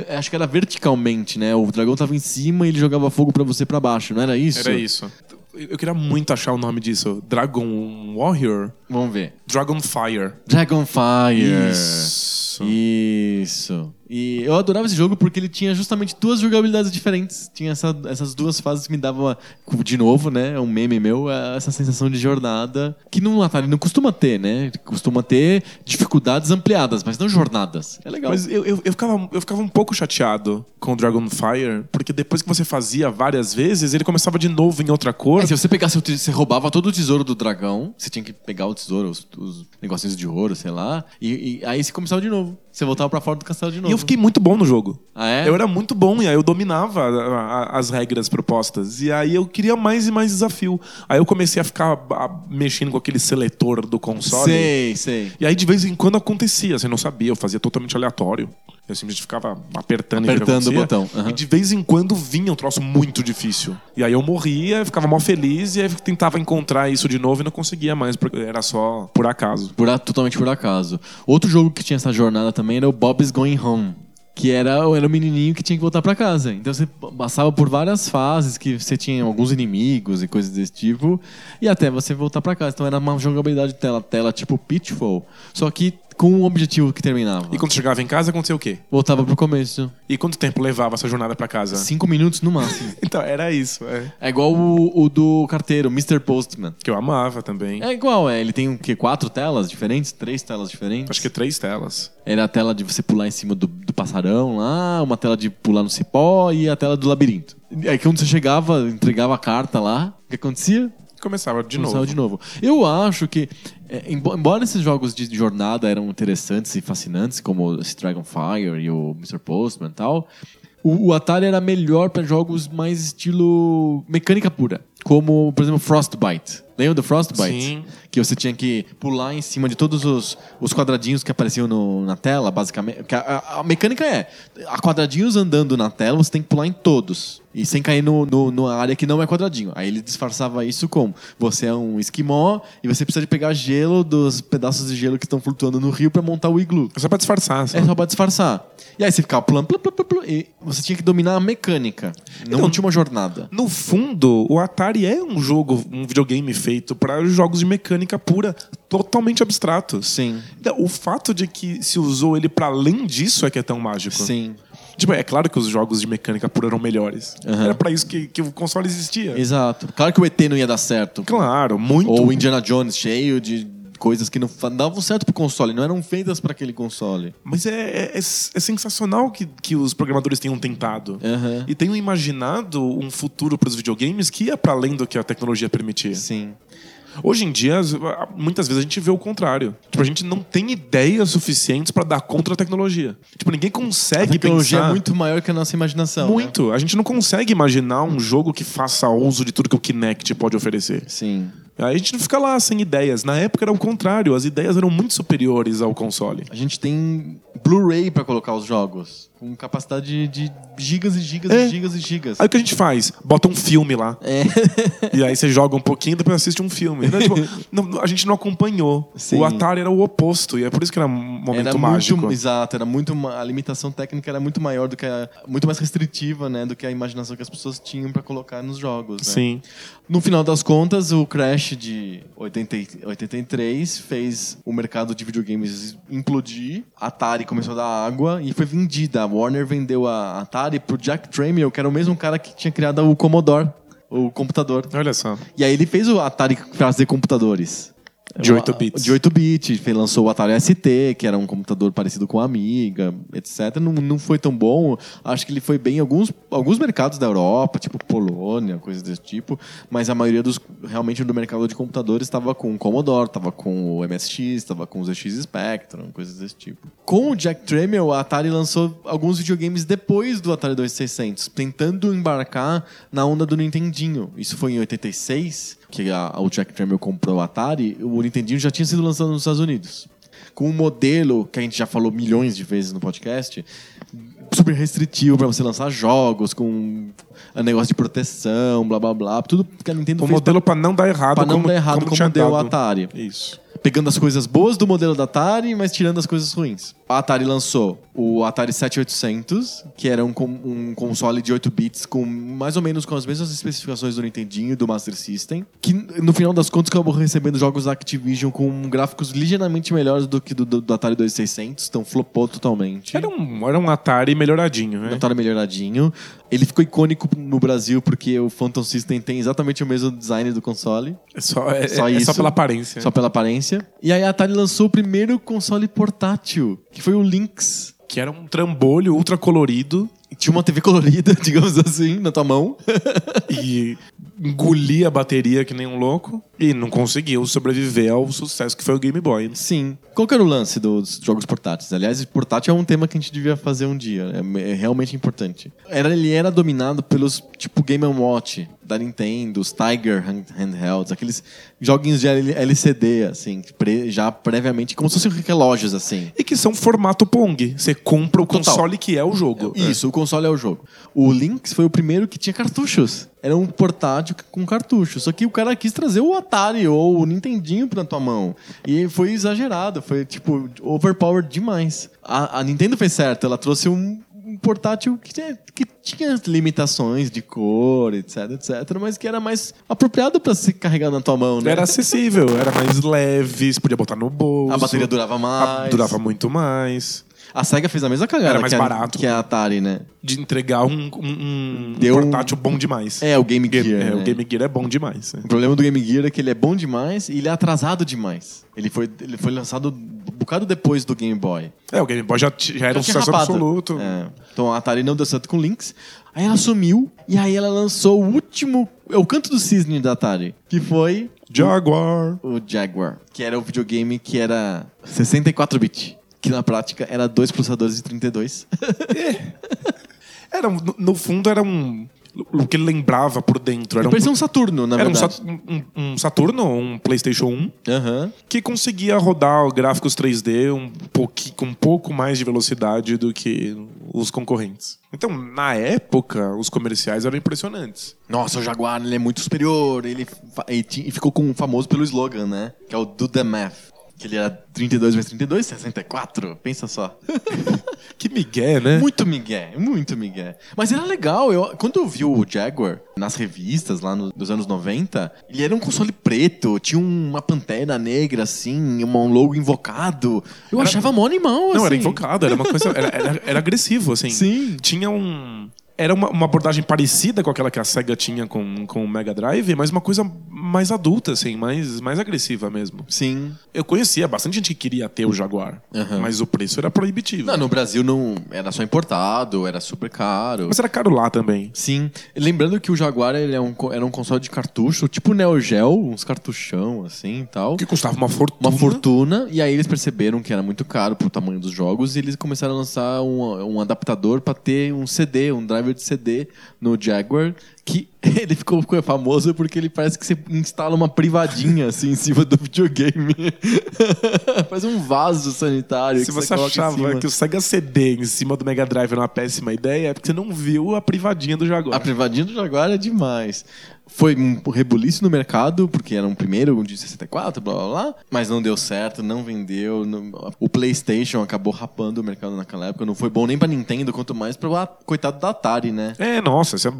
acho que era verticalmente, né? O dragão tava em cima e ele jogava fogo pra você pra baixo, não era isso? Era isso. Eu queria muito achar o nome disso. Dragon Warrior? Vamos ver. Dragonfire. Dragonfire. Isso. Isso. E eu adorava esse jogo porque ele tinha justamente duas jogabilidades diferentes. Tinha essa- essas duas fases que me davam, de novo, né? Um meme meu, essa sensação de jornada. Que no Atari não costuma ter, né? Costuma ter dificuldades ampliadas, mas não jornadas. É legal. Mas eu, eu, eu, ficava, eu ficava um pouco chateado com o Dragonfire, porque depois que você fazia várias vezes, ele começava de novo em outra cor. É, se você pegasse você roubava todo o tesouro do dragão, você tinha que pegar o tesouro, os, os negocinhos de ouro, sei lá, e, e aí você começava de novo. Você voltava pra fora do castelo de novo. E eu fiquei muito bom no jogo. Ah, é? Eu era muito bom e aí eu dominava a- a- as regras propostas. E aí eu queria mais e mais desafio. Aí eu comecei a ficar a- mexendo com aquele seletor do console. Sei, sei. E aí de vez em quando acontecia, você não sabia, eu fazia totalmente aleatório. Eu simplesmente ficava apertando, Apertando o botão, aham. E de vez em quando vinha um troço muito difícil. E aí eu morria, ficava mal feliz e aí tentava encontrar isso de novo e não conseguia mais, porque era só por acaso. Por, totalmente por acaso. Outro jogo que tinha essa jornada também era o Bob's Going Home. Que era, era o menininho que tinha que voltar pra casa. Então você passava por várias fases que você tinha alguns inimigos e coisas desse tipo. E até você voltar pra casa. Então era uma jogabilidade tela a tela tipo Pitfall. Só que com um objetivo que terminava. E quando chegava em casa, acontecia o quê? Voltava pro começo. E quanto tempo levava essa jornada pra casa? Cinco minutos no máximo. <laughs> Então, era isso. É. É igual o, o do carteiro, Mr. Postman. Que eu amava também. É igual, é. Ele tem o quê? Quatro telas diferentes? Três telas diferentes? Acho que três telas. Era a tela de você pular em cima do, do passarão lá, uma tela de pular no cipó e a tela do labirinto. E aí quando você chegava, entregava a carta lá, o que acontecia? Começava de Começava novo. de novo. Eu acho que, é, embo- embora esses jogos de jornada eram interessantes e fascinantes, como esse Dragonfire e o Mr. Postman e tal, o, o Atari era melhor para jogos mais estilo mecânica pura. Como, por exemplo, Frostbite. Lembra do Frostbite? Sim. Que você tinha que pular em cima de todos os, os quadradinhos que apareciam no- na tela, basicamente. A, a- a mecânica é: há quadradinhos andando na tela, você tem que pular em todos. E sem cair no, no, numa área que não é quadradinho. Aí ele disfarçava isso como: você é um esquimó e você precisa de pegar gelo dos pedaços de gelo que estão flutuando no rio para montar o iglu. É só pra disfarçar. Só. É só pra disfarçar. E aí você ficava pulando, plu, plu, plu, e você tinha que dominar a mecânica. Não Então, tinha uma jornada. No fundo, o Atari é um jogo, um videogame feito para jogos de mecânica pura, totalmente abstratos. Sim. Então, O fato de que se usou ele para além disso é que é tão mágico. Sim. Tipo, é claro que os jogos de mecânica pura eram melhores. Aham. Era para isso que, que o console existia. Exato. Claro que o ET não ia dar certo. Claro, muito. Ou o Indiana Jones cheio de coisas que não davam certo pro console, não eram feitas para aquele console. Mas é, é, é- é sensacional que, que os programadores tenham tentado. Aham. E tenham imaginado um futuro para os videogames que ia para além do que a tecnologia permitia. Sim. Hoje em dia, as- muitas vezes a gente vê o contrário. Tipo, a gente não tem ideias suficientes para dar contra a tecnologia. Tipo, ninguém A consegue tecnologia pensar é muito maior que a nossa imaginação. né? muito. A gente não consegue imaginar um jogo que faça uso de tudo que o Kinect pode oferecer. Sim. Aí a gente não fica lá sem ideias. Na época era o contrário, as ideias eram muito superiores ao console. A gente tem Blu-ray para colocar os jogos. Com capacidade de gigas e gigas É. e gigas e gigas. Aí o que a gente faz? Bota um filme lá. É. E aí você joga um pouquinho e depois assiste um filme. Então, tipo, <laughs> não- a gente não acompanhou. Sim. O Atari era o oposto. E é por isso que era um momento Era mágico. muito, exato, era muito a limitação técnica era muito maior do que a, muito mais restritiva, né, do que a imaginação que as pessoas tinham para colocar nos jogos, né? Sim. No final das contas, o crash de 80, e- 83 fez o mercado de videogames implodir. A Atari começou a dar água e foi vendida. A Warner vendeu a Atari pro Jack Tramiel, que era o mesmo cara que tinha criado o Commodore, o computador. Olha só. E aí ele fez o Atari fazer computadores. De 8 bits. De 8 bits. Lançou o Atari ST, que era um computador parecido com a Amiga, etc. Não, não foi tão bom. Acho que ele foi bem em alguns, alguns mercados da Europa, tipo Polônia, coisas desse tipo. Mas a maioria dos, realmente, do mercado de computadores estava com o Commodore, estava com o MSX, estava com os ZX Spectrum, coisas desse tipo. Com o Jack Tramiel, a Atari lançou alguns videogames depois do Atari 2600, tentando embarcar na onda do Nintendinho. Isso foi em 86, que a, o Jack Tramiel comprou o Atari, o Nintendinho já tinha sido lançado nos Estados Unidos. Com um modelo que a gente já falou milhões de vezes no podcast, super restritivo para você lançar jogos, com um negócio de proteção, blá blá blá, tudo que a Nintendo O fez modelo para não dar errado. para não como, dar errado como, tinha deu o. Atari. Isso. Pegando as coisas boas do modelo da Atari, mas tirando as coisas ruins. A Atari lançou o Atari 7800, que era um, um console de 8 bits com mais ou menos com as mesmas especificações do Nintendinho e do Master System, que no final das contas acabou recebendo jogos da Activision com gráficos ligeiramente melhores do que do, do- do Atari 2600, então flopou totalmente. Era um, era um Atari melhoradinho, né? Um Atari melhoradinho. Ele ficou icônico no Brasil porque o Phantom System tem exatamente o mesmo design do console. É só, é, Só é- é isso. só pela aparência. Só pela aparência. E aí a Atari lançou o primeiro console portátil, que foi o Lynx. Que era um trambolho ultra colorido Tinha uma TV colorida, <laughs> digamos assim, na tua mão. e engolia a bateria que nem um louco e não conseguiu sobreviver ao sucesso que foi o Game Boy. Sim. Qual que era o lance dos jogos portáteis? Aliás, portátil é um tema que a gente devia fazer um dia. É, é realmente importante. Era, ele era dominado pelos, tipo, Game Watch da Nintendo, os Tiger hand- Handhelds, aqueles joguinhos de LCD, assim, pre- já previamente, como se fossem relógios, assim. E que são formato Pong. Você compra o Total. console que é o jogo. Isso, o console é o jogo. O Lynx foi o primeiro que tinha cartuchos. Era um portátil com cartucho. Só que o cara quis trazer o Atari ou o Nintendinho pra tua mão. E foi exagerado, foi tipo overpowered demais. A, a Nintendo fez certo, ela trouxe um, um portátil que, tinha- que tinha limitações de cor, etc, etc, mas que era mais apropriado pra se carregar na tua mão, né? Era acessível, era mais leve, você podia botar no bolso. A bateria durava A- mais. durava muito mais. A SEGA fez a mesma cagada Era mais que, a, barato. que a Atari, né? De entregar um, um- um Deu um- portátil bom demais. É, o Game Gear. É, né? O Game Gear é bom demais. O problema do Game Gear é que ele é bom demais e ele é atrasado demais. Ele foi, ele foi lançado um bocado depois do Game Boy. É, o Game Boy já, já era um Já tinha sucesso rapado. absoluto. É. Então a Atari não deu certo com Lynx. Aí ela sumiu e aí ela lançou o último. É o canto do cisne da Atari. Que foi Jaguar. o Jaguar. Que era o videogame que era 64-bit. Que na prática era dois processadores de 32. Era, um- no, no fundo, era um. O que ele lembrava por dentro. Era um, Parecia um Saturno, na era um, verdade. Sat- um- um Saturno, um PlayStation 1, Aham. que conseguia rodar gráficos 3D um pouqui- com um pouco mais de velocidade do que os concorrentes. Então, na época, os comerciais eram impressionantes. Nossa, o Jaguar ele é muito superior. Ele, fa- e ti- e ficou com, famoso pelo slogan, né? Que é o Do The Math. Que ele era 32 vezes 32, 64. Pensa só. <laughs> Que migué, né? muito migué, muito migué. Mas era legal. Eu, quando eu vi o Jaguar nas revistas lá no- nos anos 90, ele era um console preto, tinha uma pantera negra, assim, um logo invocado. Eu Era- achava mó animal, assim. Não, era invocado, era uma coisa. Era, era- era <laughs> agressivo, assim. Sim. Tinha um. Era uma, uma abordagem parecida com aquela que a SEGA tinha com, com o Mega Drive, mas uma coisa mais adulta, assim, mais, mais agressiva mesmo. Sim. Eu conhecia bastante gente que queria ter o Jaguar, Aham. mas o preço era proibitivo. Não, no Brasil não era só importado, era super caro. Mas era caro lá também. Sim. Lembrando que o Jaguar ele é um, era um console de cartucho, tipo Neo Geo, uns cartuchão assim e tal. Que custava uma fortuna. Uma fortuna, e aí eles perceberam que era muito caro pro tamanho dos jogos e eles começaram a lançar um, um adaptador pra ter um CD, um driver de CD no Jaguar, que <laughs> ele ficou, famoso porque ele parece que você instala uma privadinha assim em cima do videogame. <laughs> Faz um vaso sanitário. Se que você em achava que o Sega CD em cima do Mega Drive era uma péssima ideia, é porque você não viu a privadinha do Jaguar. A privadinha do Jaguar é demais. Foi um rebuliço no mercado, porque era um primeiro de 64, blá blá blá, mas não deu certo, não vendeu. não- O PlayStation acabou rapando o mercado naquela época. Não foi bom nem pra Nintendo, quanto mais pro a- coitado da Atari, né? É, nossa, se, a-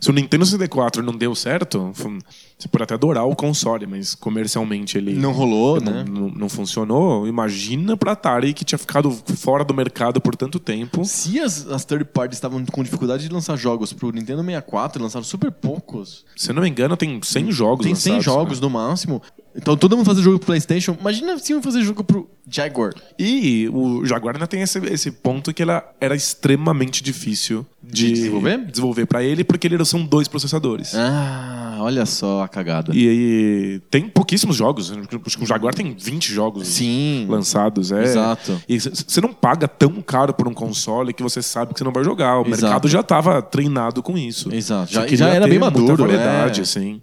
se o Nintendo 64 não deu certo, foi- você pode até adorar o console, mas comercialmente ele Não rolou, não, né? não, não funcionou. Imagina pra Atari que tinha ficado fora do mercado por tanto tempo. Se as, as third parties estavam com dificuldade de lançar jogos pro Nintendo 64, lançaram super poucos. Se eu não me engano, tem 100 jogos Tem 100 lançados, jogos né? no máximo. Então todo mundo fazer jogo pro PlayStation. Imagina se iam fazer jogo pro Jaguar. E o Jaguar ainda tem esse, esse ponto que ela era extremamente difícil de, De desenvolver? desenvolver para ele, porque ele são dois processadores. Ah, olha só a cagada. E aí tem pouquíssimos jogos. Acho que o Jaguar tem 20 jogos Sim. lançados. É. Exato. E você não paga tão caro por um console que você sabe que você não vai jogar. O Exato. mercado já estava treinado com isso. Exato. Já- já era bem maduro, variedade, é. assim.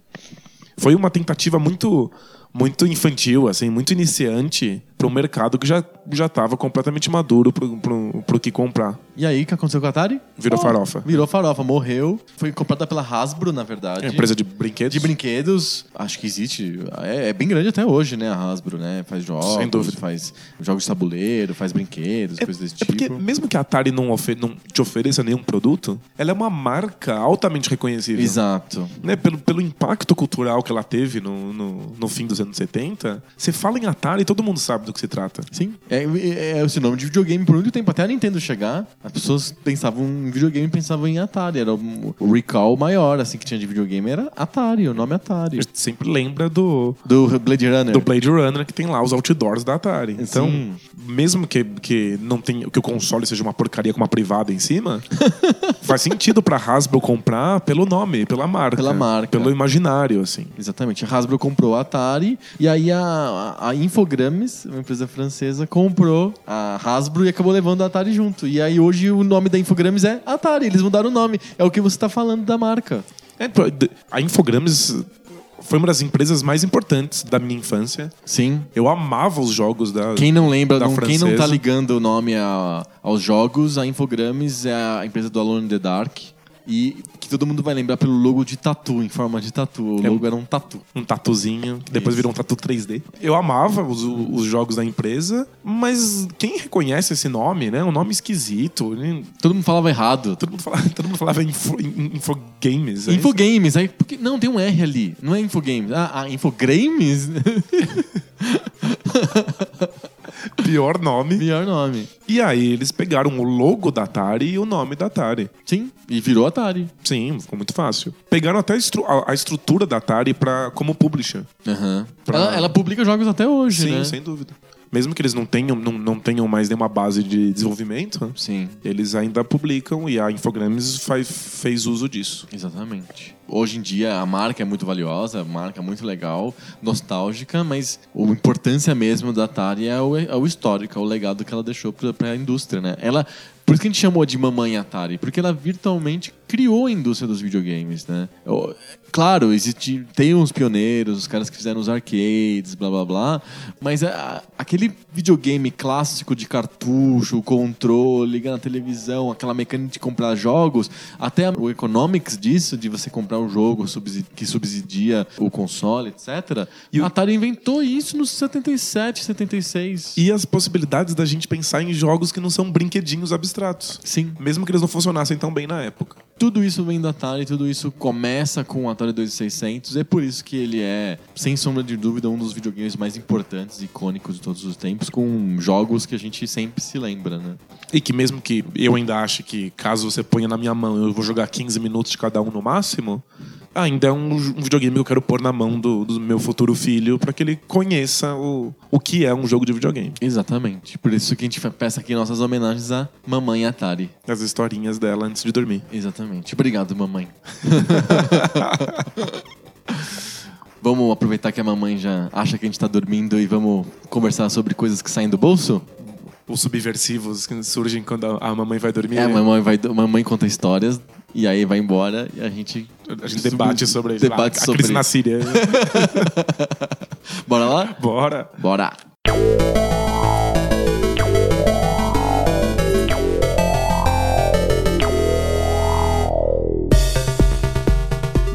Foi uma tentativa muito muito infantil, assim, muito iniciante para um mercado que já já estava completamente maduro pro, pro que comprar. E aí, o que aconteceu com a Atari? Virou farofa. Virou farofa, morreu. Foi comprada pela Hasbro, na verdade. É empresa de brinquedos. de brinquedos. Acho que existe. É, é bem grande até hoje, né? A Hasbro, né? Faz jogos, Sem dúvida. faz jogos de tabuleiro, faz brinquedos, coisas desse É porque, tipo. mesmo que a Atari não, não te ofereça nenhum produto, ela é uma marca altamente reconhecível. Exato. né, pelo, pelo impacto cultural que ela teve no, no, no fim dos anos 70, você fala em Atari e todo mundo sabe do que se trata. Sim. É, é, é esse nome de videogame por muito tempo. Até a Nintendo chegar, as pessoas pensavam em videogame e pensavam em Atari. Era o, o recall maior, assim, que tinha de videogame era Atari, o nome Atari. A gente sempre lembra do, Do Blade Runner. do Blade Runner que tem lá os outdoors da Atari. Então, Sim. mesmo que, que não tenha que o console seja uma porcaria com uma privada em cima, <laughs> faz sentido pra Hasbro comprar pelo nome, pela marca, Pela marca. pelo imaginário, assim. Exatamente. A Hasbro comprou a Atari e aí a, a, a Infogrames, uma empresa francesa, comprou a Hasbro e acabou levando a Atari junto. E aí hoje o nome da Infogrames é Atari. Eles mudaram o nome. É o que você tá falando da marca. É, a Infogrames foi uma das empresas mais importantes da minha infância. Sim. Eu amava os jogos da. Quem não lembra, Da não- quem não tá ligando o nome a- aos jogos, a Infogrames é a empresa do Alone in the Dark. E que todo mundo vai lembrar pelo logo de tatu, em forma de tatu. O É. logo era um tatu. um tatuzinho, que depois Isso. virou um tatu 3D. Eu amava os, os jogos da empresa, mas quem reconhece esse nome, né? Um nome esquisito. né? Todo mundo falava errado. Todo mundo falava, <laughs> todo mundo falava info, in- infogames. é isso? Infogames, aí, porque, não, tem um R ali. Não é Infogames. Ah, ah Infogames? <laughs> Pior nome. Melhor nome. E aí eles pegaram o logo da Atari e o nome da Atari. Sim, e virou Atari. Sim, ficou muito fácil. Pegaram até a, estru- a- a estrutura da Atari pra, como publisher. Aham. Pra- Ela, ela publica jogos até hoje, Sim, né? sem dúvida. Mesmo que eles não tenham, não, não tenham mais nenhuma base de desenvolvimento, Sim, eles ainda publicam e a Infogrames faz, fez uso disso. exatamente. Hoje em dia a marca é muito valiosa, a marca é muito legal, nostálgica, mas a importância mesmo da Atari é o, é o histórico, é o legado que ela deixou pra, pra indústria, né? Ela, por isso que a gente chamou de Mamãe Atari, porque ela virtualmente criou a indústria dos videogames, né? Claro, existe, tem uns pioneiros, os caras que fizeram os arcades, blá blá blá, mas a- aquele videogame clássico de cartucho, controle, ligar na televisão, aquela mecânica de comprar jogos, até o economics disso, de você comprar um jogo que subsidia o console, etc. E o- Atari inventou isso nos 77, 76. E as possibilidades da gente pensar em jogos que não são brinquedinhos abstratos. Sim, Mesmo que eles não funcionassem tão bem na época. Tudo isso vem da Atari, tudo isso começa com o Atari 2600. É por isso que ele é, sem sombra de dúvida, um dos videogames mais importantes e icônicos de todos os tempos, com jogos que a gente sempre se lembra, né? E que mesmo que eu ainda ache que caso você ponha na minha mão eu vou jogar 15 minutos de cada um no máximo, ainda é um, um videogame que eu quero pôr na mão do, do meu futuro filho para que ele conheça o, o que é um jogo de videogame. Exatamente. Por isso que a gente peça aqui nossas homenagens à Mamãe Atari. As historinhas dela antes de dormir. Exatamente. Obrigado, mamãe. <laughs> vamos aproveitar que a mamãe já acha que a gente tá dormindo e vamos conversar sobre coisas que saem do bolso? Os subversivos que surgem quando a, a mamãe vai dormir. É, a mamãe, vai, a mamãe conta histórias e aí vai embora e a gente. A gente debate sobre, debate a, a sobre crise na Síria. <laughs> Bora lá? Bora. Bora!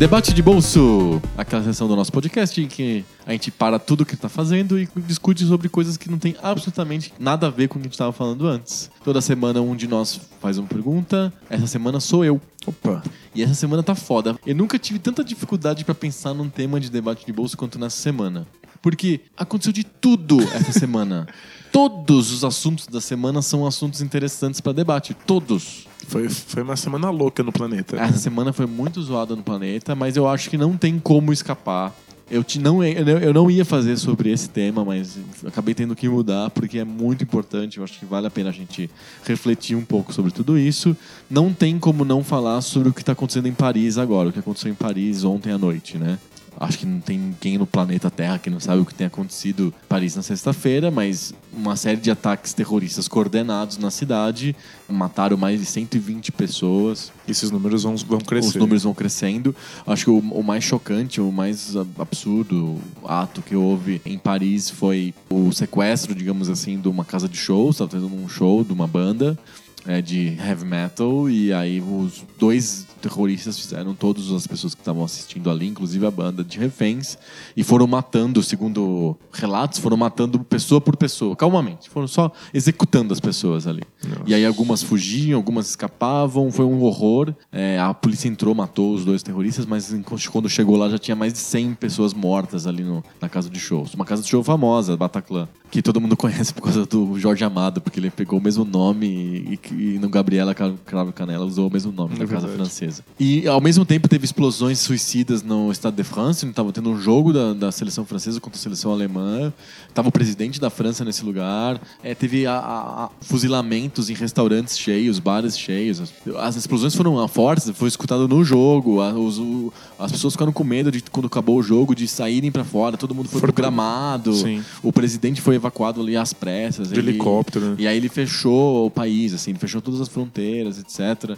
Debate de bolso, aquela sessão do nosso podcast em que a gente para tudo que está fazendo e discute sobre coisas que não tem absolutamente nada a ver com o que a gente estava falando antes. Toda semana um de nós faz uma pergunta. Essa semana sou eu. Opa. E essa semana tá foda. Eu nunca tive tanta dificuldade pra pensar num tema de debate de bolso quanto nessa semana. Porque aconteceu de tudo essa semana. <laughs> Todos os assuntos da semana são assuntos interessantes pra debate. Todos. Foi, foi uma semana louca no planeta. Essa semana foi muito zoada no planeta, mas eu acho que não tem como escapar. Eu, te, não, eu não- ia fazer sobre esse tema, mas acabei tendo que mudar porque é muito importante. Eu acho que vale a pena a gente refletir um pouco sobre tudo isso. Não tem como não falar sobre o que está acontecendo em Paris agora, o que aconteceu em Paris ontem à noite, né? Acho que não tem ninguém no planeta Terra que não sabe o que tem acontecido em Paris na sexta-feira, mas uma série de ataques terroristas coordenados na cidade mataram mais de 120 pessoas. Esses números vão, vão crescer. Os números vão crescendo. Acho que o, o mais chocante, o mais ab- absurdo ato que houve em Paris foi o sequestro, digamos assim, de uma casa de shows. Estava tendo um show de uma banda é, de heavy metal. E aí os dois terroristas fizeram todas as pessoas que estavam assistindo ali, inclusive a banda de reféns, e foram matando, segundo relatos, foram matando pessoa por pessoa, calmamente. Foram só executando as pessoas ali. E aí algumas fugiam, algumas escapavam, foi um horror. É, a polícia entrou, matou os dois terroristas, mas quando chegou lá já tinha mais de 100 pessoas mortas ali no- na casa de shows. Uma casa de show famosa, Bataclan, que todo mundo <laughs> conhece por causa do Jorge Amado, porque ele pegou o mesmo nome e, e no Gabriela Cravo Canela usou o mesmo nome É da casa verdade. Francesa. E ao mesmo tempo teve explosões suicidas no Estado de France, estava tendo um jogo da, da seleção francesa contra a seleção alemã, tava o presidente da França nesse lugar, É, teve a- a- a fuzilamentos em restaurantes cheios, bares cheios. As, as explosões foram fortes, foi escutado no jogo, a- os- o- as pessoas ficaram com medo de quando acabou o jogo de saírem pra fora, todo mundo foi Foram pro pro- gramado, Sim. o presidente foi evacuado ali às pressas. De helicóptero. E aí ele fechou o país, assim, ele fechou todas as fronteiras, etc.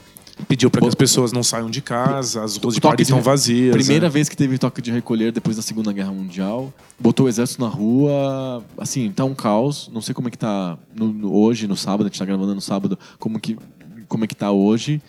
Pediu para que as pessoas não saiam de casa, as ruas de Paris estão vazias. Primeira né? vez que teve toque de recolher depois da Segunda Guerra Mundial. Botou o exército na rua. Assim, tá um caos. Não sei como é que tá no- no- hoje, no sábado. A gente tá gravando no sábado. Como que, como é que tá hoje.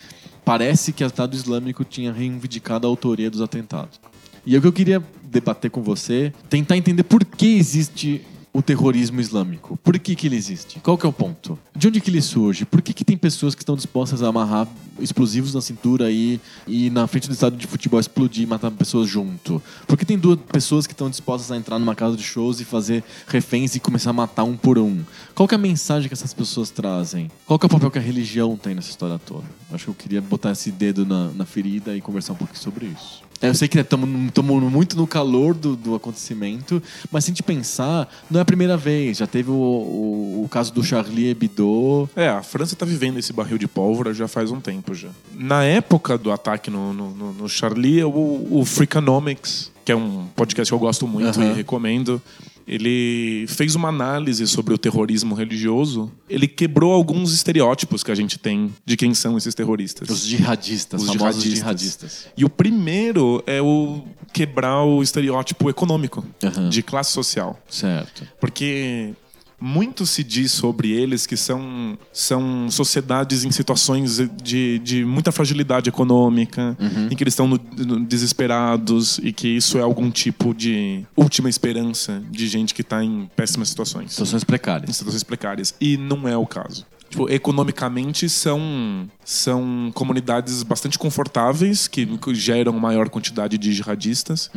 Parece que o Estado Islâmico tinha reivindicado a autoria dos atentados. E é o que eu queria debater com você, tentar entender por que existe o terrorismo islâmico. Por que, que ele existe? Qual que é o ponto? De onde que ele surge? Por que, que tem pessoas que estão dispostas a amarrar explosivos na cintura e, e na frente do estádio de futebol explodir e matar pessoas junto? Por que tem duas pessoas que estão dispostas a entrar numa casa de shows e fazer reféns e começar a matar um por um? Qual que é a mensagem que essas pessoas trazem? Qual que é o papel que a religião tem nessa história toda? Acho que eu queria botar esse dedo na, na ferida e conversar um pouquinho sobre isso. Eu sei que estamos muito no calor do, do acontecimento, mas se a gente pensar, não é a primeira vez. Já teve o, o, o caso do Charlie Hebdo. É, a França tá vivendo esse barril de pólvora já faz um tempo já. Na época do ataque no, no, no- Charlie, o, o Freakonomics, que é um podcast que eu gosto muito Aham. e recomendo, ele fez uma análise sobre o terrorismo religioso. Ele quebrou alguns estereótipos que a gente tem de quem são esses terroristas. Os jihadistas, Os famosos jihadistas. jihadistas. E o primeiro é o quebrar o estereótipo econômico Aham. de classe social. Certo. Porque muito se diz sobre eles que são, são sociedades em situações de, de muita fragilidade econômica, em que eles estão no- no- desesperados e que isso é algum tipo de última esperança de gente que está em péssimas situações Situações em precárias. situações precárias. E não é o caso. Tipo, economicamente são, são comunidades bastante confortáveis que geram maior quantidade de jihadistas.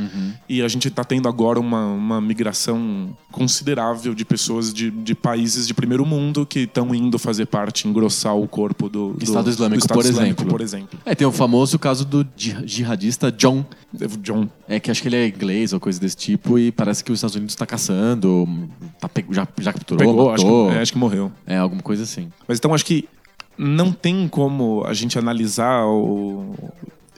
E a gente está tendo agora uma, uma migração considerável de pessoas de, de países de primeiro mundo que estão indo fazer parte, engrossar o corpo do, do Estado Islâmico, do Estado por Islâmico, exemplo. por exemplo. É, tem o famoso caso do ji- jihadista John. John. É que acho que ele é inglês ou coisa desse tipo e parece que os Estados Unidos está caçando, tá já, já capturou, Pegou, acho matou. que, é, acho que morreu. É, alguma coisa assim. Mas então acho que não tem como a gente analisar o-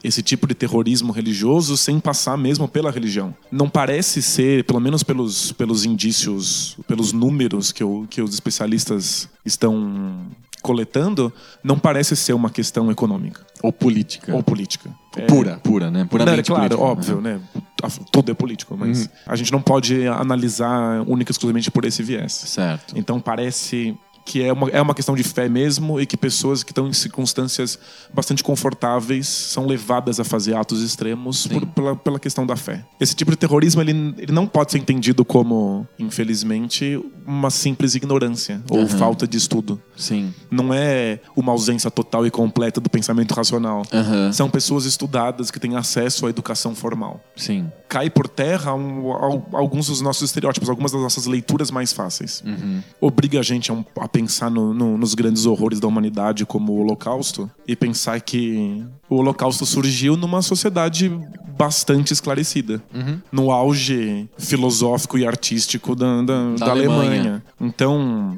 esse tipo de terrorismo religioso sem passar mesmo pela religião. Não parece ser, pelo menos pelos, pelos indícios, pelos números que, o- que os especialistas estão coletando, não parece ser uma questão econômica Ou política. ou política. É- Pura, pura, né? não, é Puramente claro, política. óbvio, né? Tudo é político, mas a gente não pode analisar única e exclusivamente por esse viés. Certo. Então parece que é uma, é uma questão de fé mesmo e que pessoas que estão em circunstâncias bastante confortáveis são levadas a fazer atos extremos por- pela, pela questão da fé. Esse tipo de terrorismo ele, ele não pode ser entendido como, infelizmente, uma simples ignorância ou Aham. falta de estudo. Sim. Não é uma ausência total e completa do pensamento racional. Aham. São pessoas estudadas que têm acesso à educação formal Sim. cai por terra um- al- alguns dos nossos estereótipos, algumas das nossas leituras mais fáceis. Obriga a gente a, um- a pensar no- no- nos grandes horrores da humanidade, como o Holocausto, e pensar que o Holocausto surgiu numa sociedade bastante esclarecida, no auge filosófico e artístico da, da- Da da Alemanha. Alemanha. Então.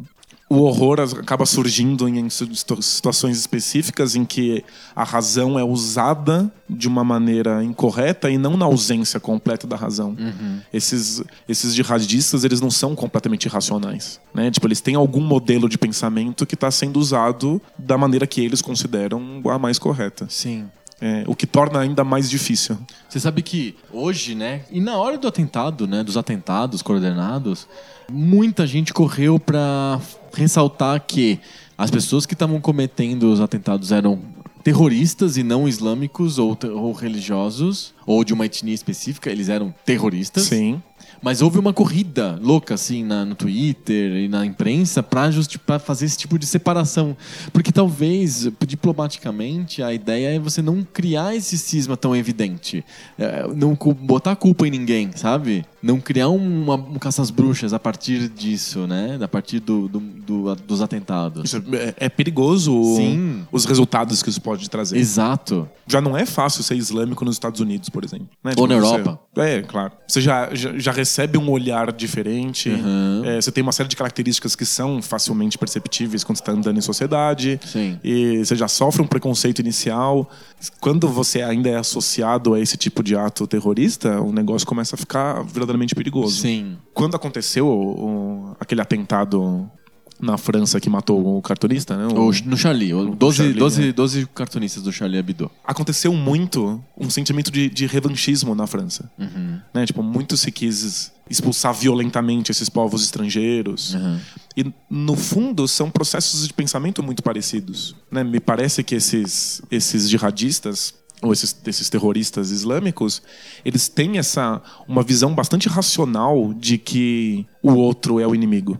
O horror acaba surgindo em situ- situações específicas em que a razão é usada de uma maneira incorreta e não na ausência completa da razão. Esses, esses jihadistas, eles não são completamente irracionais. Né? Tipo, eles têm algum modelo de pensamento que está sendo usado da maneira que eles consideram a mais correta. Sim. É, o que torna ainda mais difícil. Você sabe que hoje, né? E na hora do atentado, né? Dos atentados coordenados, muita gente correu pra ressaltar que as pessoas que estavam cometendo os atentados eram terroristas e não islâmicos ou, ou religiosos ou de uma etnia específica, eles eram terroristas. Sim. Mas houve uma corrida louca, assim, na- no Twitter e na imprensa pra fazer esse tipo de separação. Porque talvez, diplomaticamente, a ideia é você não criar esse cisma tão evidente. É, não botar a culpa em ninguém, sabe? Não criar uma, um caça-bruxas a partir disso, né? A partir do, do- do- dos atentados. Isso é, é perigoso Sim. os resultados que isso pode trazer. Exato. Já não é fácil ser islâmico nos Estados Unidos, por exemplo. né? Ou na você- Europa. É, claro. Você já, já, já recebe um olhar diferente. Uhum. É, você tem uma série de características que são facilmente perceptíveis quando você está andando em sociedade. Sim. E você já sofre um preconceito inicial. Quando você ainda é associado a esse tipo de ato terrorista, o negócio começa a ficar verdadeiramente perigoso. Sim. Quando aconteceu o- o- aquele atentado na França que matou o cartunista, né? O- no Charlie, o 12, Charlie, 12, né? 12 cartunistas do Charlie Hebdo. Aconteceu muito um sentimento de, de revanchismo na França. Né? Tipo, muito se quis expulsar violentamente esses povos estrangeiros. E, no fundo, são processos de pensamento muito parecidos. Né? Me parece que esses, esses jihadistas ou esses, esses terroristas islâmicos, eles têm essa uma visão bastante racional de que o outro é o inimigo.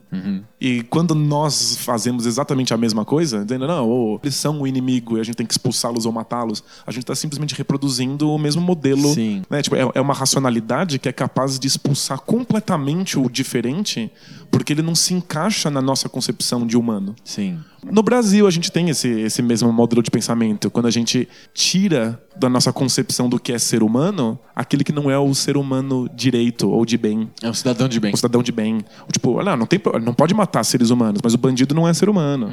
E quando nós fazemos exatamente a mesma coisa, dizendo, não, eles são o inimigo e a gente tem que expulsá-los ou matá-los, a gente está simplesmente reproduzindo o mesmo modelo. Sim. Né? Tipo, é, é uma racionalidade que é capaz de expulsar completamente o diferente, porque ele não se encaixa na nossa concepção de humano. Sim. No Brasil, a gente tem esse, esse mesmo modelo de pensamento. Quando a gente tira da nossa concepção do que é ser humano, aquele que não é o ser humano direito ou de bem. É um cidadão de bem. O cidadão de bem. Tipo, não, não, tem, não pode matar seres humanos, mas o bandido não é ser humano.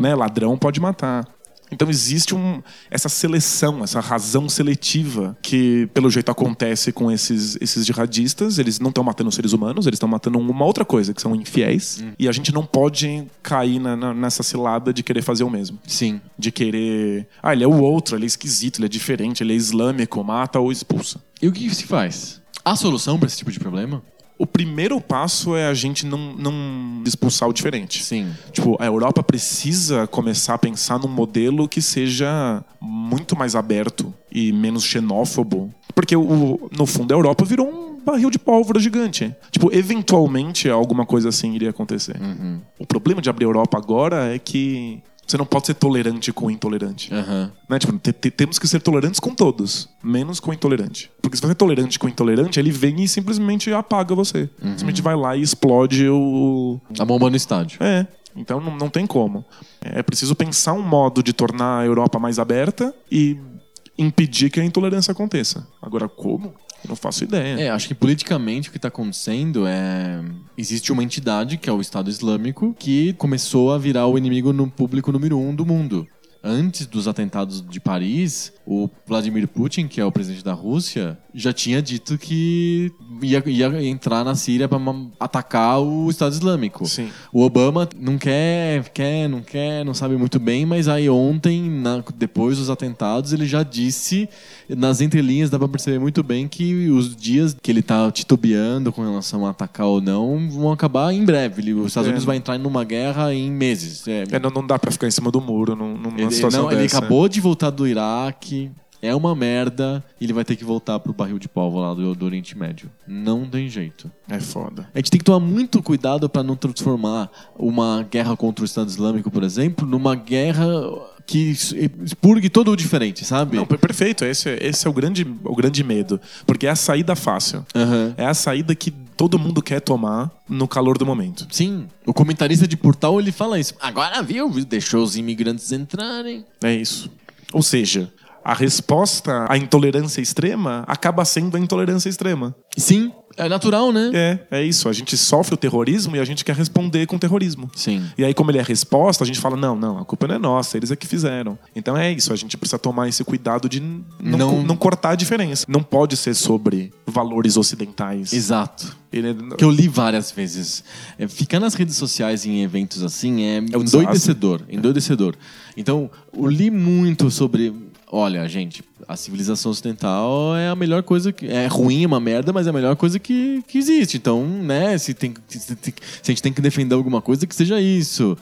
Né? Ladrão pode matar. Então existe um, essa seleção, essa razão seletiva que, pelo jeito, acontece com esses, esses jihadistas. Eles não estão matando seres humanos, eles estão matando uma outra coisa, que são infiéis. E a gente não pode cair na- na- nessa cilada de querer fazer o mesmo. Sim. De querer. Ah, ele é o outro, ele é esquisito, ele é diferente, ele é islâmico, mata ou expulsa. E o que se faz? Há solução para esse tipo de problema? O primeiro passo é a gente não, não expulsar o diferente. Sim. Tipo, a Europa precisa começar a pensar num modelo que seja muito mais aberto e menos xenófobo. Porque, o, no fundo, a Europa virou um barril de pólvora gigante. Tipo, eventualmente alguma coisa assim iria acontecer. O problema de abrir a Europa agora é que você não pode ser tolerante com o intolerante. Aham. Né? Tipo, te- te- temos que ser tolerantes com todos, menos com o intolerante. Porque se você é tolerante com o intolerante, ele vem e simplesmente apaga você. Simplesmente vai lá e explode o, A bomba no estádio. é. Então não, não tem como. É preciso pensar um modo de tornar a Europa mais aberta e impedir que a intolerância aconteça. Agora, como? Não faço ideia. É, acho que politicamente o que está acontecendo é. Existe uma entidade, que é o Estado Islâmico, que começou a virar o inimigo no público número um do mundo. Antes dos atentados de Paris, o Vladimir Putin, que é o presidente da Rússia, já tinha dito que ia, ia entrar na Síria para atacar o Estado Islâmico. Sim. O Obama não quer, quer, não quer, não sabe muito bem, mas aí ontem, na- depois dos atentados, ele já disse, nas entrelinhas dá pra perceber muito bem que os dias que ele tá titubeando com relação a atacar ou não vão acabar em breve. Os Estados É. Unidos vai entrar numa guerra em meses. É, É, não, não dá pra ficar em cima do muro num- numa ele, situação não, ele dessa. acabou de voltar do Iraque. É uma merda e ele vai ter que voltar pro barril de pólvora lá do, do Oriente Médio. Não tem jeito. É foda. A gente tem que tomar muito cuidado para não transformar uma guerra contra o Estado Islâmico, por exemplo, numa guerra que expurgue todo o diferente, sabe? Não, per- perfeito. Esse, é- esse é o grande, o grande medo. Porque é a saída fácil. Aham. É a saída que todo mundo quer tomar no calor do momento. Sim, o comentarista de portal ele fala isso. Agora viu, deixou os imigrantes entrarem. É isso. Ou seja, a resposta à intolerância extrema acaba sendo a intolerância extrema. Sim, é natural, né? É, é isso. A gente sofre o terrorismo e a gente quer responder com terrorismo. Sim. E aí, como ele é resposta, a gente fala: não, não, a culpa não é nossa, eles é que fizeram. Então é isso, a gente precisa tomar esse cuidado de não, Não- não cortar a diferença. Não pode ser sobre valores ocidentais. Exato. Ele- Que eu li várias vezes. É, ficar nas redes sociais em eventos assim é, um endoidecedor. Endoidecedor. Então, eu li muito sobre. Olha, gente, a civilização ocidental é a melhor coisa que. É ruim, é uma merda, mas é a melhor coisa que, que existe. Então, né, se, tem, se, se a gente tem que defender alguma coisa, que seja isso.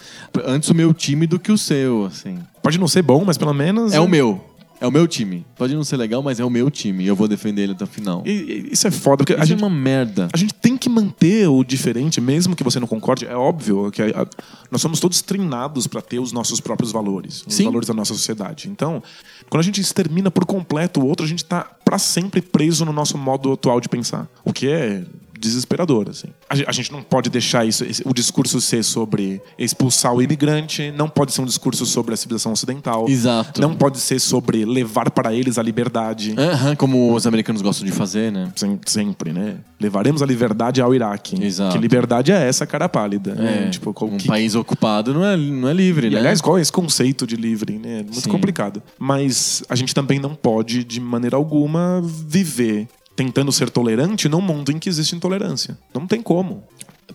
Antes o meu time do que o seu, assim. Pode não ser bom, mas pelo menos. É o meu. É o meu time. Pode não ser legal, mas é o meu time. E eu vou defender ele até o final. E- e- isso é foda, porque a Isso gente, é uma merda. a gente tem que manter o diferente, mesmo que você não concorde. É óbvio que a- a- nós somos todos treinados para ter os nossos próprios valores, os Sim. valores da nossa sociedade. Então, quando a gente extermina por completo o outro, a gente tá para sempre preso no nosso modo atual de pensar. O que é desesperador, assim. A, ge- a gente não pode deixar isso, o discurso ser sobre expulsar o imigrante, não pode ser um discurso sobre a civilização ocidental. Exato. Não pode ser sobre levar para eles a liberdade. Aham, como os americanos gostam de fazer, né? Sem- sempre, né? Levaremos a liberdade ao Iraque. Exato. Que liberdade é essa, cara pálida? É, né? Tipo, qual- um que- país ocupado não é, não é livre, E, né? aliás, qual é esse conceito de livre? Né? É muito Sim. complicado. Mas a gente também não pode, de maneira alguma, viver tentando ser tolerante num mundo em que existe intolerância. Não tem como.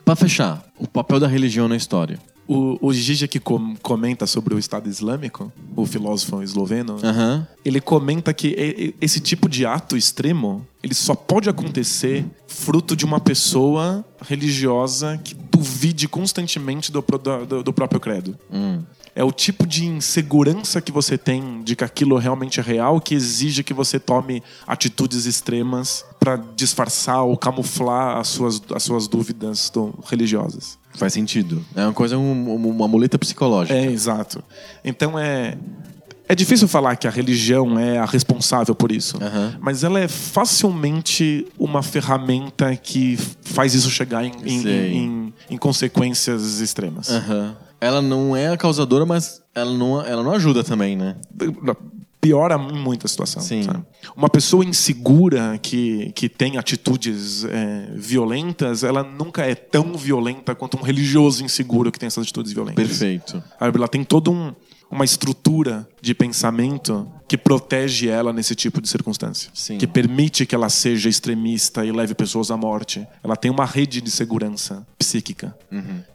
Pra fechar, o papel da religião na história. O, o Zizek com, comenta sobre o Estado Islâmico, o filósofo esloveno, Aham. ele comenta que esse tipo de ato extremo ele só pode acontecer fruto de uma pessoa religiosa que duvide constantemente do, do- do próprio credo. Hum. É o tipo de insegurança que você tem de que aquilo realmente é real que exige que você tome atitudes extremas para disfarçar ou camuflar as suas, as suas dúvidas religiosas. Faz sentido. É uma coisa, um- uma muleta psicológica. É, exato. Então é. É difícil falar que a religião é a responsável por isso. Aham. Mas ela é facilmente uma ferramenta que faz isso chegar em, em- em- em consequências extremas. Aham. Ela não é a causadora, mas ela não, ela não ajuda também, né? Piora em muita situação. Sim. sabe? Uma pessoa insegura que, que tem atitudes é, violentas, ela nunca é tão violenta quanto um religioso inseguro que tem essas atitudes violentas. Perfeito. Ela tem toda um, uma estrutura de pensamento que protege ela nesse tipo de circunstância. Sim. Que permite que ela seja extremista e leve pessoas à morte. Ela tem uma rede de segurança psíquica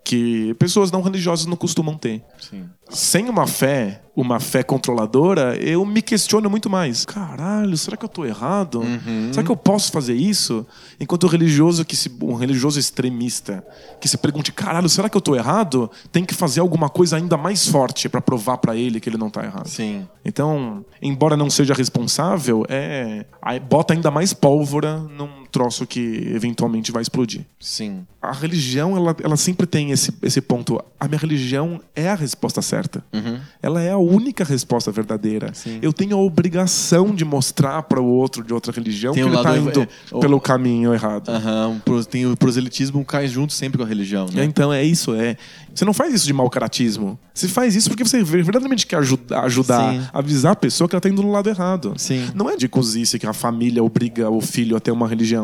que pessoas não religiosas não costumam ter. Sim. Sem uma fé, uma fé controladora, eu me questiono muito mais. Caralho, será que eu tô errado? Será que eu posso fazer isso? Enquanto o religioso que se, um religioso extremista que se pergunte, caralho, será que eu tô errado? Tem que fazer alguma coisa ainda mais forte pra provar pra ele que ele não tá errado. Sim. Então, embora não seja responsável, é bota ainda mais pólvora num troço que eventualmente vai explodir. Sim. A religião, ela, ela sempre tem esse, esse ponto. A minha religião é a resposta certa. Ela é a única resposta verdadeira. Uhum. Sim. Eu tenho a obrigação de mostrar para o outro de outra religião Tem que um ele está indo é- o- pelo caminho errado. Pro- Tem o proselitismo cai junto sempre com a religião, né? Então é isso, é. Você não faz isso de mau caratismo. Você faz isso porque você verdadeiramente quer ajudar, ajudar avisar a pessoa que ela está indo no lado errado. Sim. Não é de cozice que a família obriga o filho a ter uma religião.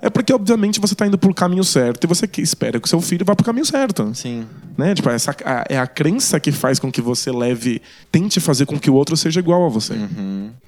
É porque, obviamente, você está indo pro caminho certo e você que espera que o seu filho vá pro caminho certo. Sim. Né? Tipo, essa, a- é a crença que faz com que você leve, tente fazer com que o outro seja igual a você.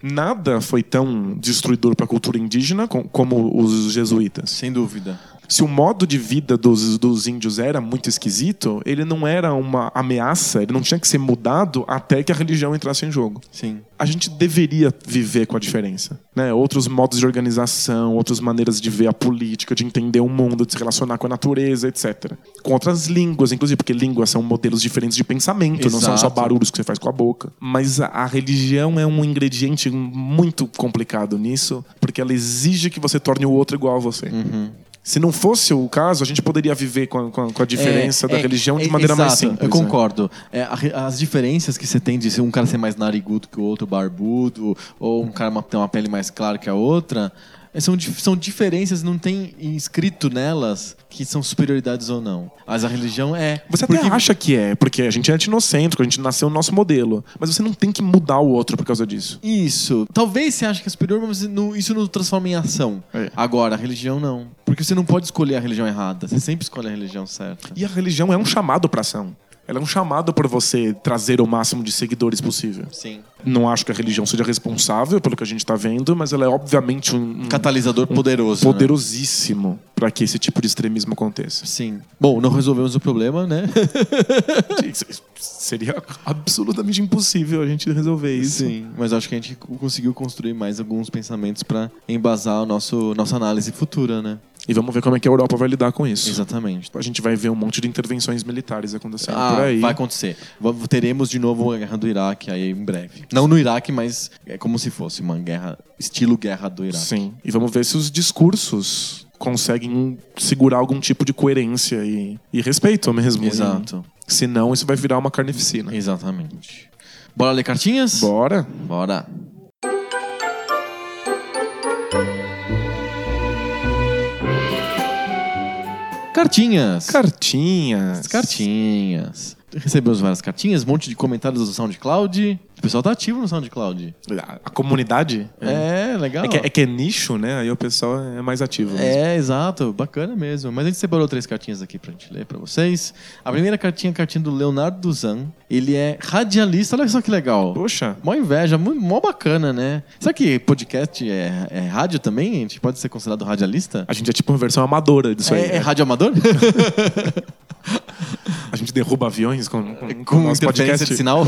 Nada foi tão destruidor para a cultura indígena com- como os jesuítas. Sem dúvida. Se o modo de vida dos, dos índios era muito esquisito, ele não era uma ameaça, ele não tinha que ser mudado até que a religião entrasse em jogo. Sim. A gente deveria viver com a diferença. Né? Outros modos de organização, outras maneiras de ver a política, de entender o mundo, de se relacionar com a natureza, etc. Com outras línguas, inclusive, porque línguas são modelos diferentes de pensamento, não são só Exato. barulhos que você faz com a boca. Mas a, a religião é um ingrediente muito complicado nisso, porque ela exige que você torne o outro igual a você. Uhum. Se não fosse o caso, a gente poderia viver com a, com a- a diferença É, da é, religião de é, maneira mais exato, simples. Eu né? concordo. É, as diferenças que você tem de um cara ser mais narigudo que o outro, barbudo, ou um cara ter uma pele mais clara que a outra, é, são, dif- são diferenças, não tem escrito nelas que são superioridades ou não. Mas a religião é. Você até porque- acha que é, porque a gente é etnocêntrico, a gente nasceu no nosso modelo. Mas você não tem que mudar o outro por causa disso. Isso. Talvez você ache que é superior, mas isso não transforma em ação. É. Agora, a religião não. Porque você não pode escolher a religião errada. Você sempre escolhe a religião certa. E a religião é um chamado pra ação. Ela é um chamado para você trazer o máximo de seguidores possível. Sim. Não acho que a religião seja responsável pelo que a gente está vendo, mas ela é obviamente um, um Catalisador poderoso. né? poderosíssimo para que esse tipo de extremismo aconteça. Sim. Bom, não resolvemos o problema, né? <laughs> Seria absolutamente impossível a gente resolver isso. Sim, mas acho que a gente conseguiu construir mais alguns pensamentos pra embasar o nosso nossa análise futura, né? E vamos ver como é que a Europa vai lidar com isso. Exatamente. A gente vai ver um monte de intervenções militares acontecendo Ah, por aí. vai acontecer. Teremos de novo uma guerra do Iraque aí em breve. Não no Iraque, mas é como se fosse uma guerra, estilo guerra do Iraque. Sim. E vamos ver se os discursos conseguem segurar algum tipo de coerência e, e respeito mesmo. Exato. Senão isso vai virar uma carnificina. Exatamente. Bora ler cartinhas? Bora? Bora. Cartinhas. Cartinhas. Cartinhas. Recebemos várias cartinhas, um monte de comentários do SoundCloud. O pessoal tá ativo no SoundCloud. A, a comunidade? É, legal. É que, é que é nicho, né? Aí o pessoal é mais ativo. mesmo. É, exato, bacana mesmo. Mas a gente separou três cartinhas aqui pra gente ler pra vocês. A primeira cartinha é a cartinha do Leonardo Duzan. Ele é radialista, olha só que legal. Poxa. Mó inveja, mó, bacana, né? Será que podcast é, é rádio também? A gente pode ser considerado radialista? A gente é tipo uma versão amadora disso aí. É, é né? rádio amador? <laughs> <laughs> A gente derruba aviões com, com, com podcast. de sinal.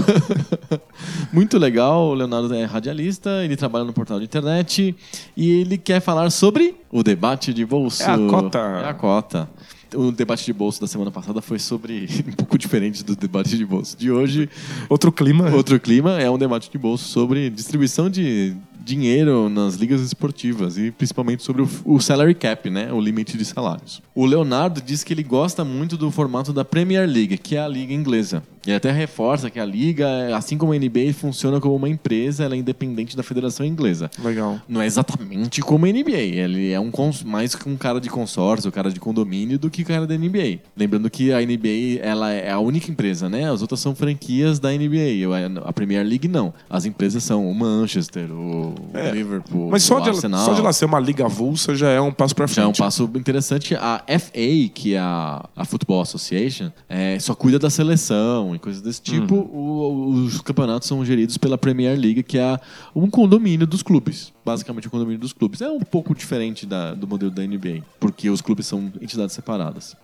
<laughs> Muito legal, o Leonardo é radialista, ele trabalha no portal de internet e ele quer falar sobre o debate de bolso. É a cota. É a cota. O debate de bolso da semana passada foi sobre <laughs> um pouco diferente do debate de bolso de hoje. Outro clima. Outro clima é um debate de bolso sobre distribuição de dinheiro nas ligas esportivas e principalmente sobre o, o salary cap, né, o limite de salários. O Leonardo diz que ele gosta muito do formato da Premier League, que é a liga inglesa. Ele até reforça que a liga, assim como a NBA, funciona como uma empresa, ela é independente da federação inglesa. Legal. Não é exatamente como a NBA. Ele é um cons- mais que um cara de consórcio, um cara de condomínio do que cara da NBA. Lembrando que a NBA ela é a única empresa, né? As outras são franquias da NBA. A Premier League não. As empresas são o Manchester, o É. Liverpool, Mas só o de, Arsenal. só de lá ser uma liga avulsa já é um passo pra frente. Já é um passo interessante. A FA, que é a, a Football Association, é, só cuida da seleção e coisas desse tipo. O- os campeonatos são geridos pela Premier League, que é um condomínio dos clubes. Basicamente, um condomínio dos clubes. É um pouco diferente da- do modelo da NBA, porque os clubes são entidades separadas.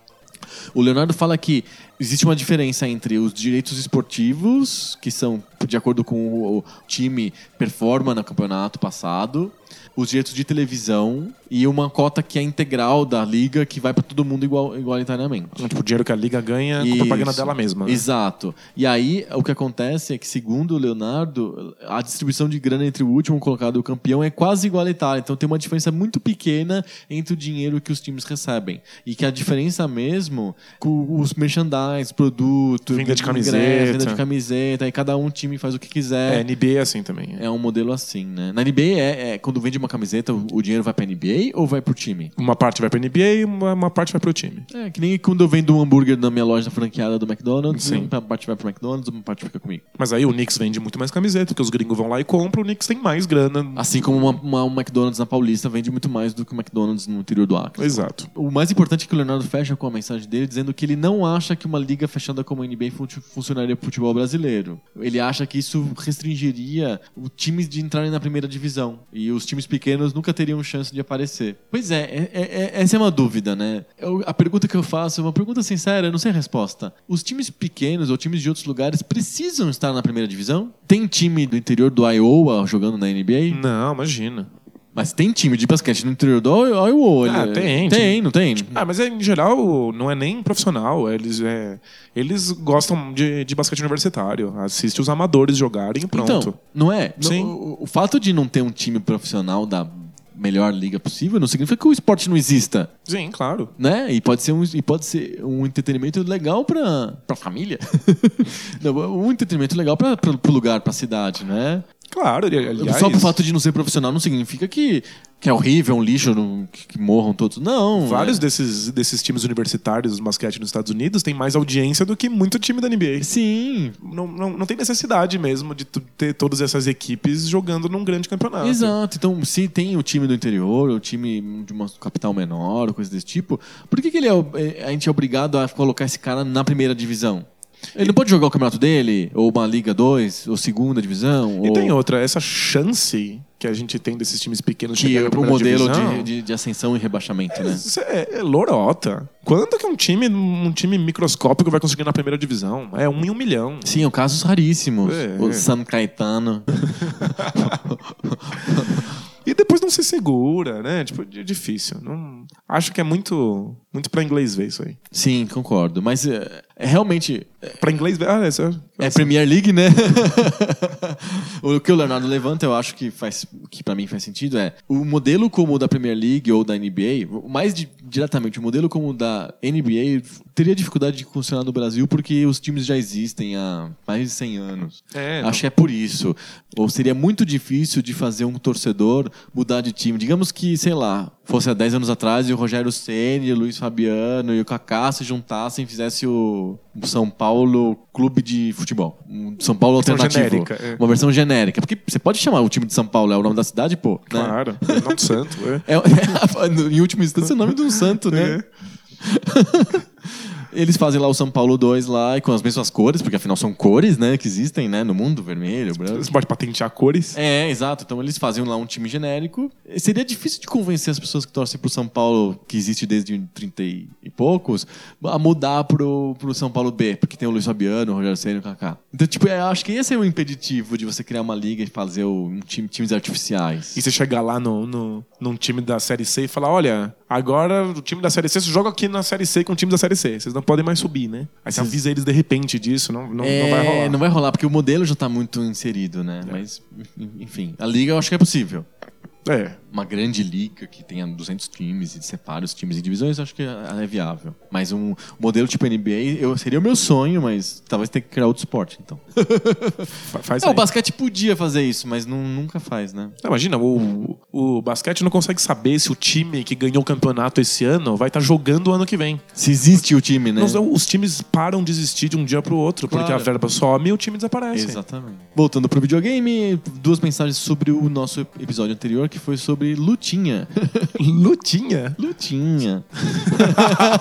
O Leonardo fala que existe uma diferença entre os direitos esportivos, que são de acordo com o o time performa no campeonato passado, os direitos de televisão e uma cota que é integral da liga que vai para todo mundo igual, igualitariamente. Tipo, o dinheiro que a liga ganha com Isso. propaganda dela mesma. né? Exato. E aí, o que acontece é que, segundo o Leonardo, a distribuição de grana entre o último colocado e o campeão é quase igualitária. Então tem uma diferença muito pequena entre o dinheiro que os times recebem. E que a diferença mesmo com os merchandise, produto, Venda de ingresso, camiseta. venda de camiseta, e cada um time faz o que quiser. É, NBA é assim também. É um modelo assim, né? Na NBA, é, é quando vende uma camiseta, o, o dinheiro vai pra NBA ou vai pro time? Uma parte vai pra NBA e uma, uma parte vai pro time. É, que nem quando eu vendo um hambúrguer na minha loja franqueada do McDonald's, Sim. uma parte vai pro McDonald's, uma parte fica comigo. Mas aí o Knicks vende muito mais camiseta, porque os gringos vão lá e compram, o Knicks tem mais grana. Assim como uma, uma- um McDonald's na Paulista vende muito mais do que o McDonald's no interior do Acre. Exato. O mais importante é que o Leonardo fecha com a mensagem dele dizendo que ele não acha que uma liga fechada como a NBA fun- funcionaria pro futebol brasileiro. Ele acha que isso restringiria os times de entrarem na primeira divisão. E os times pequenos nunca teriam chance de aparecer. Pois é, é- é- é- essa é uma dúvida, né? Eu- a pergunta que eu faço é uma pergunta sincera, eu não sei a resposta. Os times pequenos ou times de outros lugares precisam estar na primeira divisão? Tem time do interior do Iowa jogando na NBA? Não, imagina. Mas tem time de basquete no interior do Iowa? Ah, tem, Tem, não tem? Ah, mas é, em geral não é nem profissional. Eles, é, eles gostam de, de basquete universitário. Assiste os amadores jogarem e pronto. Então, não é? No- Sim. O, o fato de não ter um time profissional da melhor liga possível não significa que o esporte não exista, Sim, claro. né? E pode ser um, e pode ser um entretenimento legal pra, pra família. <laughs> não, um entretenimento legal pra, pro lugar, pra cidade, né? Claro, ali- aliás. Só pro fato de não ser profissional não significa que, que é horrível, é um lixo, não- que, que morram todos. Não. Vários é. desses, desses times universitários basquete nos Estados Unidos têm mais audiência do que muito time da NBA. Sim, Não, não, não tem necessidade mesmo de ter todas essas equipes jogando num grande campeonato. Exato. Então, se tem o time do interior, o time de uma capital menor, coisa desse tipo, por que, que ele é, o- é- a gente é obrigado a colocar esse cara na primeira divisão? Ele não pode jogar o campeonato dele, ou uma Liga 2, ou segunda divisão, E ou tem outra, essa chance que a gente tem desses times pequenos que chegarem é o primeira modelo divisão, de, de, de ascensão e rebaixamento, né? Isso é, é lorota. Quando que um time, um time microscópico vai conseguir na primeira divisão? É um em um milhão. Sim, são casos raríssimos. É, o é. San Caetano. <laughs> E depois não se segura, né? Tipo, é difícil. Não... Acho que é muito, muito pra inglês ver isso aí. Sim, concordo. Mas é, é realmente. Pra inglês ver. Ah, É essa- Premier League, né? <laughs> o que o Leonardo levanta, eu acho que faz, que para mim faz sentido é o modelo como o da Premier League ou da NBA, mais di- diretamente, o modelo como o da NBA teria dificuldade de funcionar no Brasil porque os times já existem há mais de 100 anos. É, não. acho que é por isso. Ou seria muito difícil de fazer um torcedor mudar de time. Digamos que, sei lá, fosse há 10 anos atrás e o Rogério Ceni, o Luiz Fabiano e o Kaká se juntassem e fizessem o São Paulo Clube de Futebol. Um São Paulo Versão alternativo. genérica, é. Uma versão genérica. Porque você pode chamar o time de São Paulo, é o nome da cidade, pô. né? Claro. É o nome do santo. É. <laughs> É, é, <laughs> em última instância, é o nome de um santo, né? <laughs> Eles fazem lá o São Paulo 2 lá e com as mesmas cores, porque afinal são cores, né, que existem, né, no mundo, vermelho, branco. Você pode patentear cores. É, exato. Então eles faziam lá um time genérico. Seria difícil de convencer as pessoas que torcem pro São Paulo, que existe desde 30 e poucos, a mudar pro, pro São Paulo B, porque tem o Luiz Fabiano, o Rogério Senna e o Kaká. Então, tipo, eu acho que esse é o impeditivo de você criar uma liga e fazer um time, times artificiais. E você chegar lá no, no, num time da Série C e falar: olha, agora o time da Série C, você joga aqui na Série C com o time da Série C. Vocês não podem mais subir, né? Aí você avisa eles de repente disso, não, não, É, não vai rolar. não vai rolar, porque o modelo já tá muito inserido, né? Mas, enfim, a liga eu acho que é possível. É. Uma grande liga que tenha 200 times e separe os times em divisões, acho que é viável. Mas um modelo tipo NBA eu, seria o meu sonho, mas talvez tenha que criar outro esporte, então. <laughs> fa- Faz É, o basquete podia fazer isso, mas não- nunca faz, né? Não, Imagina, o, o basquete não consegue saber se o time que ganhou o campeonato esse ano vai estar jogando o ano que vem. Se existe o time, né? Não, os times param de existir de um dia pro outro, porque Claro. a verba some e o time desaparece. Exatamente. Voltando pro videogame, duas mensagens sobre o nosso episódio anterior, que foi sobre <laughs> lutinha. Lutinha. Lutinha.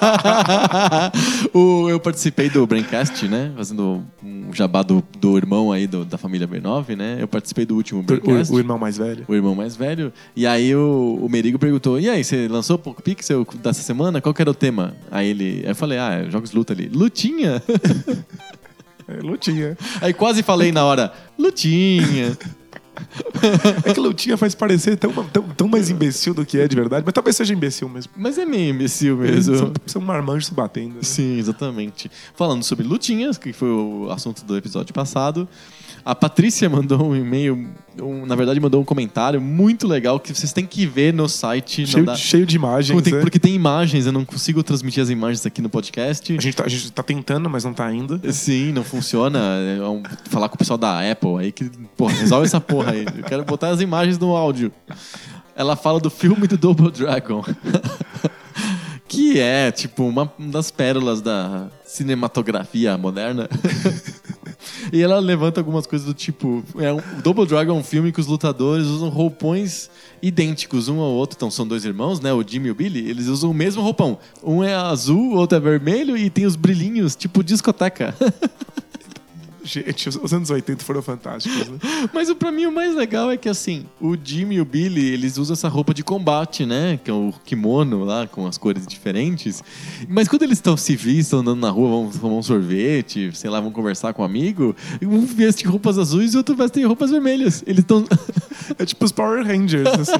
<laughs> o, eu participei do Braincast, né? Fazendo um jabá do, do irmão aí do- da família B9, né? Eu participei do último Braincast. O, o irmão mais velho. o irmão mais velho. E aí o, o Merigo perguntou: E aí, você lançou Poco Pixel dessa semana? Qual que era o tema? Aí ele. Aí eu falei, ah, é jogos de luta ali. Lutinha! <laughs> É, lutinha. aí quase falei na hora, Lutinha! <laughs> É que lutinha faz parecer tão, tão, tão mais imbecil do que é de verdade, mas talvez seja imbecil mesmo. Mas é meio imbecil mesmo. São, são marmanjos se batendo. né? Sim, exatamente. Falando sobre lutinhas, que foi o assunto do episódio passado, a Patrícia mandou um e-mail, um- na verdade mandou um comentário muito legal que vocês têm que ver no site. Cheio, dá- cheio de imagens. Tem- né? porque tem imagens, eu não consigo transmitir as imagens aqui no podcast. A gente, tá, a gente tá tentando, mas não tá ainda. Sim, não funciona. É um- falar com o pessoal da Apple aí que, porra, resolve essa porra aí. Eu quero botar as imagens no áudio. Ela fala do filme do Double Dragon. <laughs> que é, tipo, uma das pérolas da cinematografia moderna. <laughs> e ela levanta algumas coisas do tipo. É um, Double Dragon é um filme que os lutadores usam roupões idênticos um ao outro. Então são dois irmãos, né? O Jimmy e o Billy. Eles usam o mesmo roupão. Um é azul, o outro é vermelho e tem os brilhinhos, tipo discoteca. <laughs> Gente, os, os anos 80 foram fantásticos, né? <laughs> Mas o pra mim o mais legal é que assim, o Jimmy e o Billy, eles usam essa roupa de combate, né? Que é o kimono lá, com as cores diferentes. Mas quando eles estão civis, estão andando na rua, vão tomar um sorvete, sei lá, vão conversar com um amigo, um veste roupas azuis e outro veste roupas vermelhas. Eles estão. <laughs> É tipo os Power Rangers, assim.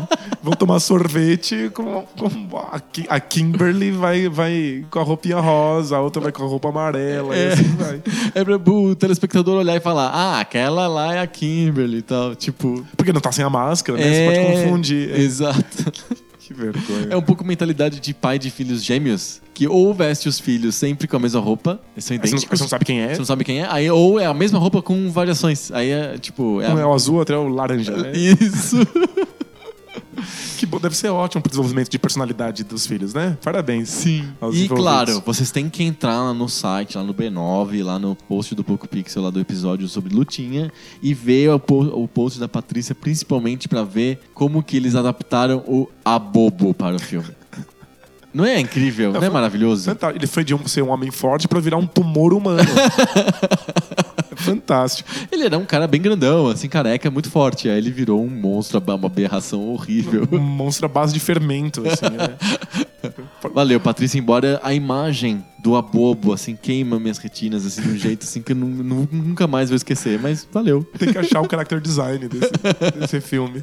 Vão tomar sorvete com, com a, Ki- a Kimberly vai, vai com a roupinha rosa, a outra vai com a roupa amarela, e É. assim vai. é pra o telespectador olhar e falar: ah, aquela lá é a Kimberly e tal. Tipo. Porque não tá sem a máscara, né? é... Você pode confundir. É, Exato. <laughs> Que vergonha. É um pouco mentalidade de pai de filhos gêmeos, que ou veste os filhos sempre com a mesma roupa, eles são Aí você, não, idênticos. você não sabe quem é. Você não sabe quem é. Aí, ou é a mesma roupa com variações. Aí é tipo. É Um a- é o azul, outro é o laranja, né? <laughs> Isso. <laughs> Deve ser ótimo pro desenvolvimento de personalidade dos filhos, né? Parabéns. Sim. aos E claro, vocês têm que entrar lá no site, lá no B9, lá no post do Poco Pixel, lá do episódio sobre Lutinha, e ver o, po- o post da Patrícia, principalmente pra ver como que eles adaptaram o Abobo para o filme. Não é incrível? Não, é foi- maravilhoso? Ele foi de um, ser um homem forte pra virar um tumor humano. <laughs> é fantástico. Ele era um cara bem grandão, assim, careca, muito forte. Aí ele virou um monstro, uma aberração horrível. Um monstro à base de fermento, assim, né? <laughs> Valeu, Patrícia, embora a imagem do abobo, assim, queima minhas retinas, assim, de um jeito assim que eu nu- nu- nunca mais vou esquecer, mas valeu. Tem que achar o character design desse, <laughs> desse filme.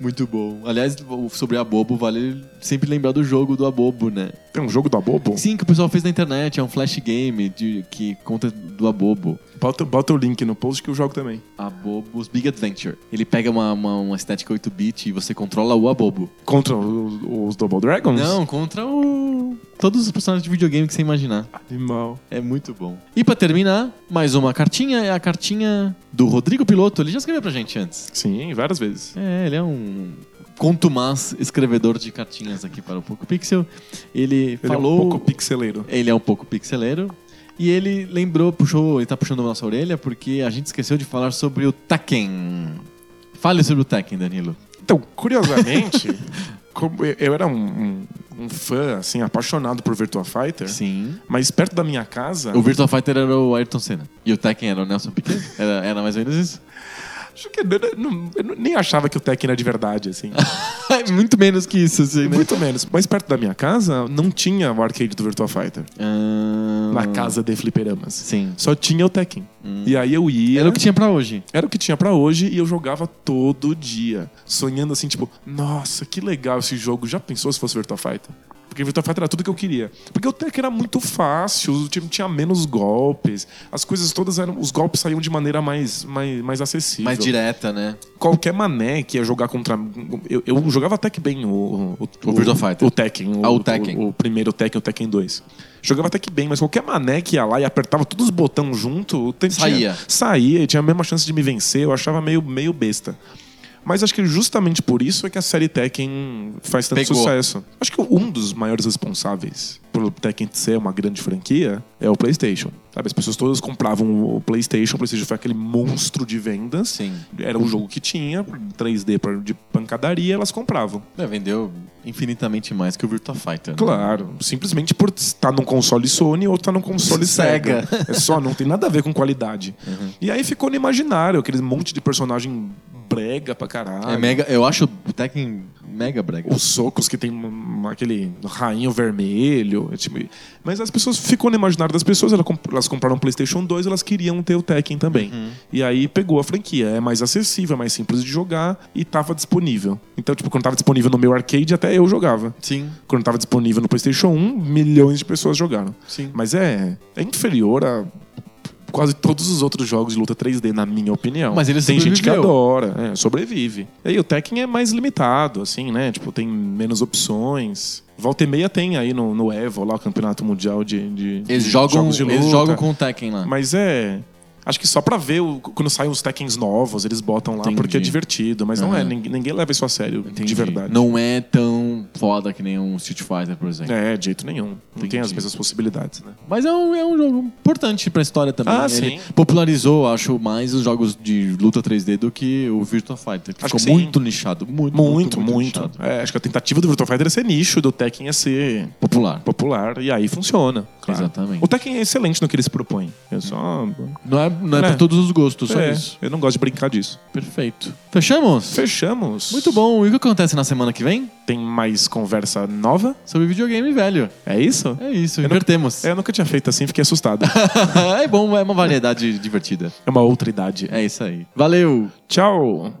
Muito bom. Aliás, sobre abobo, vale sempre lembrar do jogo do abobo, né? Tem um jogo do Abobo? Sim, que o pessoal fez na internet, é um flash game de, que conta do abobo. Bota, bota o link no post que eu jogo também. Abobos Big Adventure. Ele pega uma, uma, uma estética 8-bit e você controla o abobo. Contra os, os Double Dragons? Não, contra o... todos os personagens de videogame que você imaginar. Animal. É muito bom. E pra terminar, mais uma cartinha. É a cartinha do Rodrigo Piloto. Ele já escreveu pra gente antes. Sim, várias vezes. É, ele é um contumaz escrevedor de cartinhas aqui para o Poco Pixel. Ele, Ele falou... é um pouco pixeleiro. Ele é um pouco pixeleiro. E ele lembrou, puxou, ele tá puxando a nossa orelha porque a gente esqueceu de falar sobre o Tekken. Fale sobre o Tekken, Danilo. Então, curiosamente, <laughs> como eu- eu era um, um- um fã, assim, apaixonado por Virtua Fighter. Sim. Mas perto da minha casa. O Virtua Fighter era o Ayrton Senna. E o Tekken era o Nelson Piquet? Era, era mais ou menos isso? Acho que eu, não- eu nem achava que o Tekken era de verdade, assim. <laughs> Muito menos que isso, assim, né? Muito menos. Mas perto da minha casa não tinha o arcade do Virtua Fighter. Ah, Na casa de fliperamas. Sim. Só tinha o Tekken. E aí eu ia. Era o que tinha pra hoje. Era o que tinha pra hoje e eu jogava todo dia. Sonhando assim, tipo, nossa, que legal esse jogo. Já pensou se fosse Virtua Fighter? Porque Virtua Fighter era tudo que eu queria. Porque o Tekken era muito fácil, o time tinha menos golpes, as coisas todas eram. Os golpes saíam de maneira mais, mais, mais acessível. Mais direta, né? Qualquer mané que ia jogar contra. Eu, eu jogava até que bem o, o, O Virtua Fighter. O Tekken. Ah, o Tekken. O, o primeiro Tekken, o Tekken 2. Jogava até que bem, mas qualquer mané que ia lá e apertava todos os botões junto, o Saía. Tinha, saía e tinha a mesma chance de me vencer. Eu achava meio, meio besta. Mas acho que justamente por isso é que a série Tekken faz tanto Pegou. sucesso. Acho que um dos maiores responsáveis pelo Tekken ser uma grande franquia é o PlayStation. Sabe, as pessoas todas compravam o PlayStation, o PlayStation foi aquele monstro de vendas. Sim. Era um jogo que tinha 3D pra- de pancadaria, elas compravam. É, vendeu infinitamente mais que o Virtua Fighter. né? Claro, simplesmente por estar num console Sony ou estar num console Sega. Sega. É só, não tem nada a ver com qualidade. Uhum. E aí ficou no imaginário, aquele monte de personagem brega pra caralho. É mega, eu acho o Tekken mega brega. Os socos que tem um- aquele rainho vermelho. é tipo- Mas as pessoas ficou no imaginário das pessoas. Elas, comp- elas compraram um PlayStation 2, elas queriam ter o Tekken também. Uhum. E aí pegou a franquia. É mais acessível, é mais simples de jogar e tava disponível. Então, tipo, quando tava disponível no meu arcade, até eu jogava. Sim. Quando tava disponível no PlayStation 1, milhões de pessoas jogaram. Sim. Mas é, é inferior a quase todos os outros jogos de luta 3D, na minha opinião. Mas ele tem gente que adora, é, sobrevive. E aí o Tekken é mais limitado, assim, né? Tipo, tem menos opções. Volta e meia tem aí no, no Evo, lá o Campeonato Mundial de, de Eles de jogam, jogos de luta. eles jogam com o Tekken lá. Mas é. Acho que só pra ver o- quando saem os Tekkens novos, eles botam lá Entendi. porque é divertido. Mas não é, Aham. ninguém, ninguém leva isso a sério, Entendi. de verdade. Não é tão foda que nem um Street Fighter, por exemplo. É, de jeito nenhum. Não tem as mesmas possibilidades, né? Mas é um, é um jogo importante pra história também. Ah, Ele sim. popularizou, acho, mais os jogos de luta 3D do que o Virtua Fighter. Que Acho ficou que sim. muito nichado. Muito, Muito, muito. nichado. É, acho que a tentativa do Virtua Fighter é ser nicho, do Tekken é ser Popular. popular, e aí funciona. claro. Exatamente. O Tekken é excelente no que ele se propõe. É só. Não é, não é, É. pra todos os gostos, só É, isso. eu não gosto de brincar disso. Perfeito. Fechamos? Fechamos. Muito bom. E o que acontece na semana que vem? Tem mais conversa nova? Sobre videogame velho. É isso? É isso, Eu invertemos. Eu nunca tinha feito assim, fiquei assustado. <laughs> é bom, é uma variedade divertida. é uma outra idade. É isso aí. Valeu! Tchau!